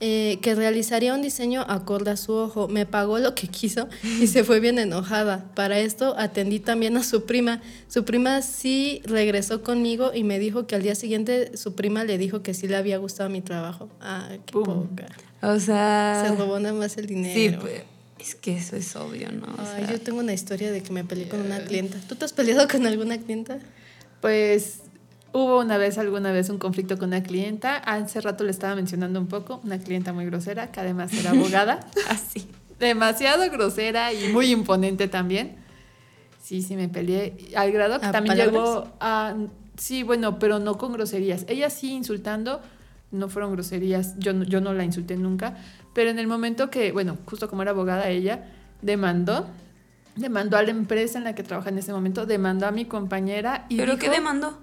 [SPEAKER 1] eh, que realizaría un diseño acorde a su ojo. Me pagó lo que quiso y se fue bien enojada. Para esto atendí también a su prima. Su prima sí regresó conmigo y me dijo que al día siguiente su prima le dijo que sí le había gustado mi trabajo. Ah, qué
[SPEAKER 3] Pum.
[SPEAKER 1] poca.
[SPEAKER 2] O sea...
[SPEAKER 1] Se robó nada más el dinero.
[SPEAKER 2] Sí, pues, es que eso es obvio, ¿no? O
[SPEAKER 1] Ay,
[SPEAKER 2] sea,
[SPEAKER 1] yo tengo una historia de que me peleé con una clienta. ¿Tú te has peleado con alguna clienta?
[SPEAKER 3] Pues hubo una vez, alguna vez, un conflicto con una clienta. Hace rato le estaba mencionando un poco, una clienta muy grosera, que además era abogada.
[SPEAKER 2] así.
[SPEAKER 3] Demasiado grosera y muy imponente también. Sí, sí, me peleé. Al grado que
[SPEAKER 1] ¿A
[SPEAKER 3] también
[SPEAKER 1] palabras?
[SPEAKER 3] llegó a. Sí, bueno, pero no con groserías. Ella sí insultando, no fueron groserías. Yo, no- yo no la insulté nunca. Pero en el momento que, bueno, justo como era abogada, ella demandó. Demandó a la empresa en la que trabaja en ese momento, demandó a mi compañera y
[SPEAKER 2] ¿Pero
[SPEAKER 3] dijo,
[SPEAKER 2] qué demandó?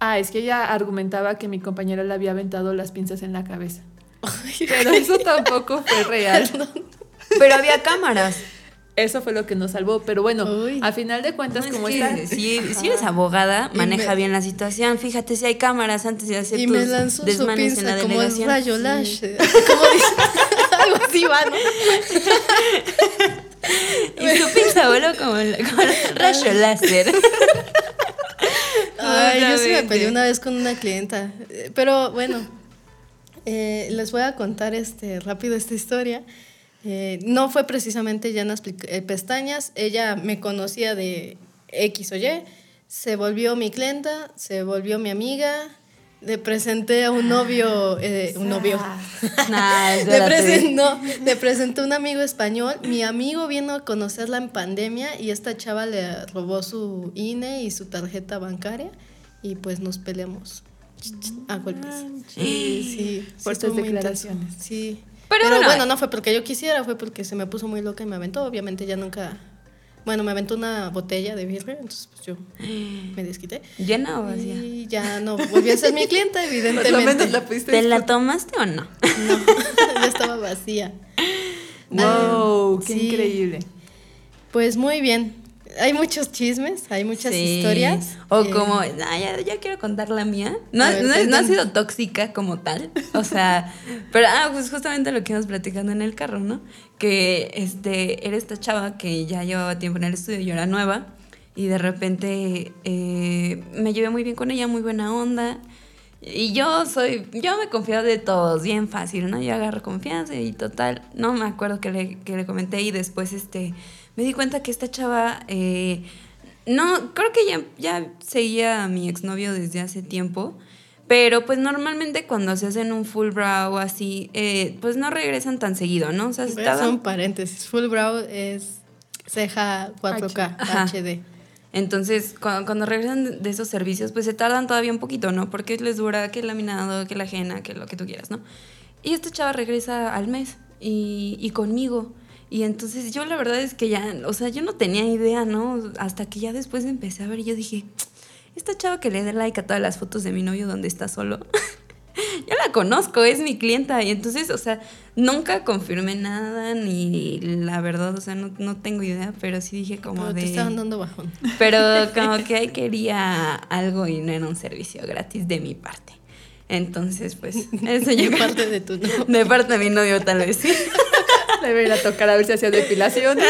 [SPEAKER 3] Ah, es que ella argumentaba que mi compañera le había aventado las pinzas en la cabeza. Pero eso tampoco fue real.
[SPEAKER 2] Pero había cámaras.
[SPEAKER 3] Eso fue lo que nos salvó. Pero bueno,
[SPEAKER 1] Uy.
[SPEAKER 3] a final de cuentas,
[SPEAKER 2] No, es
[SPEAKER 3] como
[SPEAKER 2] que
[SPEAKER 3] está.
[SPEAKER 2] Si, si eres abogada, maneja
[SPEAKER 1] me-
[SPEAKER 2] bien la situación. Fíjate si hay cámaras antes de hacer
[SPEAKER 1] Y
[SPEAKER 2] tus
[SPEAKER 1] me lanzó su
[SPEAKER 2] desmanes en la
[SPEAKER 1] pinza como el
[SPEAKER 2] delegación.
[SPEAKER 1] rayo lash. ¿Cómo dice? Algo así va, ¿no?
[SPEAKER 2] Y su pinza voló como el, como el rayo láser.
[SPEAKER 1] Ay, yo sí me peleé una vez con una clienta. Eh, Pero bueno, eh, les voy a contar este rápido esta historia. Eh, no fue precisamente eh, pestañas. Ella me conocía de X o Y. Se volvió mi clienta, se volvió mi amiga. Le presenté a un novio, eh, un novio.
[SPEAKER 2] Nah,
[SPEAKER 1] Le,
[SPEAKER 2] espérate.
[SPEAKER 1] presen- no, le presenté un amigo español. Mi amigo vino a conocerla en pandemia y esta chava le robó su INE y su tarjeta bancaria y pues nos peleamos a golpes. Sí, sí,
[SPEAKER 3] Fuertes
[SPEAKER 1] intenso.
[SPEAKER 3] declaraciones.
[SPEAKER 1] Sí.
[SPEAKER 2] Pero
[SPEAKER 1] Pero,
[SPEAKER 2] bueno,
[SPEAKER 1] bueno, no fue porque yo quisiera, fue porque se me puso muy loca y me aventó. Obviamente ya nunca. Bueno, me aventó una botella de birria, entonces pues yo me desquité.
[SPEAKER 2] ¿Llena o vacía?
[SPEAKER 1] Y ya no volvió a ser mi clienta, evidentemente.
[SPEAKER 3] la pudiste
[SPEAKER 2] ¿Te la tomaste o no?
[SPEAKER 1] No, ya estaba vacía.
[SPEAKER 3] Wow, qué
[SPEAKER 1] Sí.
[SPEAKER 3] increíble.
[SPEAKER 1] Pues muy bien. Hay muchos chismes, hay muchas
[SPEAKER 2] Sí.
[SPEAKER 1] historias.
[SPEAKER 2] O
[SPEAKER 1] Eh,
[SPEAKER 2] como, "Ah, ya, ya quiero contar la mía. No,
[SPEAKER 1] ver,
[SPEAKER 2] no- no ha sido tóxica como tal. O sea, pero ah, pues justamente lo que íbamos platicando en el carro, ¿no? Que este, era esta chava que ya llevaba tiempo en el estudio, yo era nueva. Y de repente eh, me llevé muy bien con ella, muy buena onda. Y yo soy, yo me confío de todos, bien fácil, ¿no? Yo agarro confianza y total, no me acuerdo que le, que le comenté y después este, me di cuenta que esta chava, eh, no, creo que ya, ya seguía a mi exnovio desde hace tiempo, pero pues normalmente cuando se hacen un full brow o así, eh, pues no regresan tan seguido, ¿no? O sea,
[SPEAKER 1] hacer
[SPEAKER 2] tardan-
[SPEAKER 1] un paréntesis. Full brow es ceja 4K,
[SPEAKER 2] Ajá.
[SPEAKER 1] HD.
[SPEAKER 2] Entonces, cuando, cuando regresan de esos servicios, pues se tardan todavía un poquito, ¿no? Porque les dura que el laminado, que la ajena, que lo que tú quieras, ¿no? Y esta chava regresa al mes y, y conmigo. Y entonces yo la verdad es que ya, o sea, yo no tenía idea, ¿no? Hasta que ya después empecé a ver y yo dije, esta chava que le dé like a todas las fotos de mi novio donde está solo, yo la conozco, es mi clienta. Y entonces, o sea, nunca confirmé nada, ni la verdad, o sea, no, no tengo idea, pero sí dije como
[SPEAKER 1] Pero
[SPEAKER 2] de...
[SPEAKER 1] te estaban dando bajón.
[SPEAKER 2] Pero como que ahí quería algo y no era un servicio gratis de mi parte. Entonces, pues, eso yo
[SPEAKER 1] De parte de tu novio.
[SPEAKER 2] De parte de mi novio, tal vez sí.
[SPEAKER 3] Debe ir a tocar a ver si hacía depilación.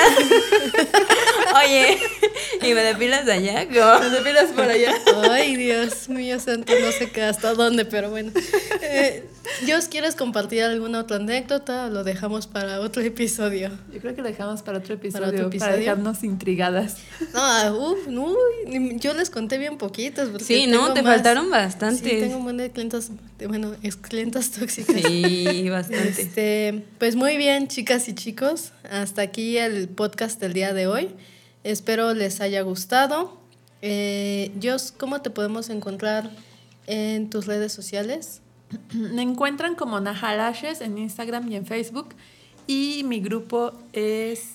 [SPEAKER 2] ¿y me depilas de allá? ¿Cómo?
[SPEAKER 3] ¿Me depilas por allá?
[SPEAKER 1] Ay, Dios mío santo, no sé qué hasta dónde, pero bueno. Eh, ¿Jos quieres compartir alguna otra anécdota o lo dejamos para otro episodio?
[SPEAKER 3] Yo creo que lo dejamos para otro episodio.
[SPEAKER 1] ¿Para
[SPEAKER 3] Para,
[SPEAKER 1] otro episodio?
[SPEAKER 3] dejarnos intrigadas.
[SPEAKER 1] No, uff, uy, yo les conté bien poquitos. porque
[SPEAKER 2] Sí, no, te
[SPEAKER 1] más.
[SPEAKER 2] faltaron
[SPEAKER 1] Sí,
[SPEAKER 2] bastantes.
[SPEAKER 1] tengo un buen de clientas, de- bueno, ex clientas tóxicas.
[SPEAKER 2] Sí, bastante.
[SPEAKER 1] Este, pues muy bien, chicas y chicos. Hasta aquí el podcast del día de hoy. Espero les haya gustado. Eh, Jos, ¿cómo te podemos encontrar en tus redes sociales?
[SPEAKER 3] Me encuentran como Najalashes en Instagram y en Facebook. Y mi grupo es.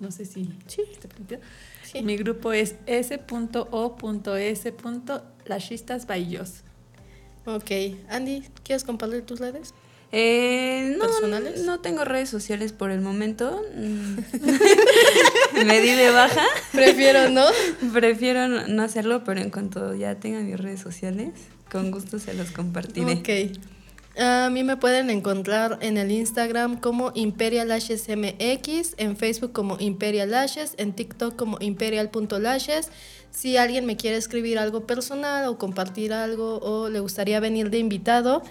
[SPEAKER 3] No sé si. Sí, ¿te?
[SPEAKER 1] Sí.
[SPEAKER 3] Mi grupo es s.o.s. Bayos.
[SPEAKER 1] Ok, Andy, ¿quieres compartir tus redes?
[SPEAKER 2] Eh, no,
[SPEAKER 1] ¿Personales?
[SPEAKER 2] no tengo redes sociales por el momento. Mm. Me di de baja.
[SPEAKER 1] Prefiero no.
[SPEAKER 2] Prefiero no no hacerlo, pero en cuanto ya tenga mis redes sociales, con gusto se los compartiré.
[SPEAKER 1] Ok. A mí me pueden encontrar en el Instagram como Imperial Lashes MX, en Facebook como Imperial Lashes, en TikTok como imperial.lashes. Si alguien me quiere escribir algo personal o compartir algo o le gustaría venir de invitado,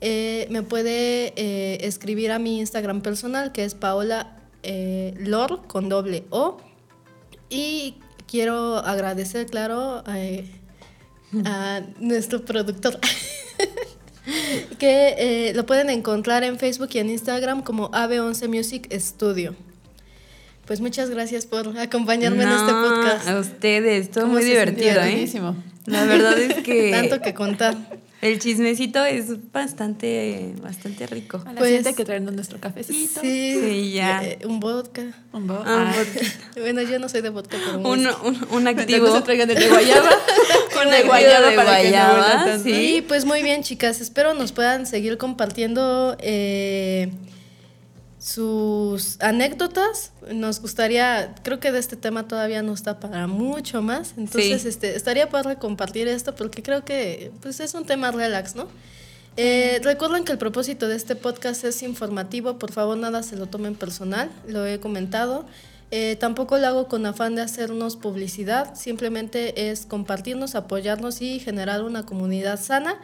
[SPEAKER 1] eh, me puede eh, escribir a mi Instagram personal que es Paola eh, Lor con doble O. Y quiero agradecer, claro, eh, a nuestro productor. que eh, lo pueden encontrar en Facebook y en Instagram como Ave11 Music Studio. Pues muchas gracias por acompañarme en este podcast.
[SPEAKER 2] A ustedes, estuvo
[SPEAKER 1] ¿Cómo
[SPEAKER 2] muy divertido? ¿eh?
[SPEAKER 3] Divertidísimo.
[SPEAKER 2] La verdad es que
[SPEAKER 1] Tanto que contar.
[SPEAKER 2] El chismecito es bastante, bastante rico.
[SPEAKER 3] A la
[SPEAKER 1] Pues-
[SPEAKER 3] hay que traernos nuestro cafecito.
[SPEAKER 1] Sí,
[SPEAKER 2] Sí, ya.
[SPEAKER 1] eh, un vodka.
[SPEAKER 3] Un bo-
[SPEAKER 2] Ah,
[SPEAKER 3] Ah,
[SPEAKER 1] Bueno, yo no soy de vodka, pero un
[SPEAKER 2] Un, un, un activo.
[SPEAKER 3] no se traigan el de guayaba.
[SPEAKER 2] Un
[SPEAKER 3] de guayaba
[SPEAKER 2] de
[SPEAKER 3] para que no
[SPEAKER 2] guayaba,
[SPEAKER 3] huela tanto.
[SPEAKER 2] sí.
[SPEAKER 1] Y pues muy bien, chicas. Espero nos puedan seguir compartiendo eh, sus anécdotas. Nos gustaría, creo que de este tema todavía no está para mucho más. Entonces,
[SPEAKER 2] Sí.
[SPEAKER 1] este, estaría para compartir esto porque creo que pues, es un tema relax, ¿no? Eh, recuerden que el propósito de este podcast es informativo, por favor nada se lo tomen personal, lo he comentado. Eh, tampoco lo hago con afán de hacernos publicidad, simplemente es compartirnos, apoyarnos y generar una comunidad sana.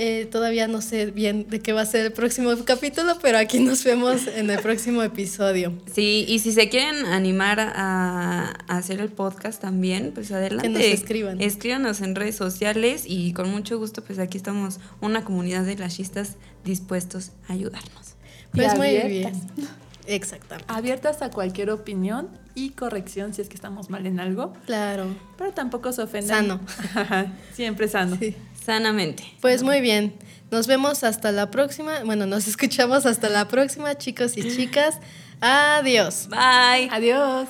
[SPEAKER 1] Eh, todavía no sé bien de qué va a ser el próximo capítulo, pero aquí nos vemos en el próximo episodio.
[SPEAKER 2] Sí, y si se quieren animar a, a hacer el podcast también, pues adelante.
[SPEAKER 1] Que nos escriban.
[SPEAKER 2] Escríbanos en redes sociales y con mucho gusto, pues aquí estamos una comunidad de lashistas dispuestos a ayudarnos.
[SPEAKER 1] Pues muy
[SPEAKER 3] abiertas.
[SPEAKER 1] bien. Exactamente.
[SPEAKER 3] Abiertas a cualquier opinión y corrección si es que estamos mal en algo,
[SPEAKER 1] Claro.
[SPEAKER 3] pero tampoco se ofendan.
[SPEAKER 1] Sano.
[SPEAKER 3] Siempre sano.
[SPEAKER 1] Sí.
[SPEAKER 2] Sanamente.
[SPEAKER 1] Pues muy bien. Nos vemos hasta la próxima. Bueno, nos escuchamos hasta la próxima, chicos y chicas. Adiós.
[SPEAKER 2] Bye.
[SPEAKER 3] Adiós.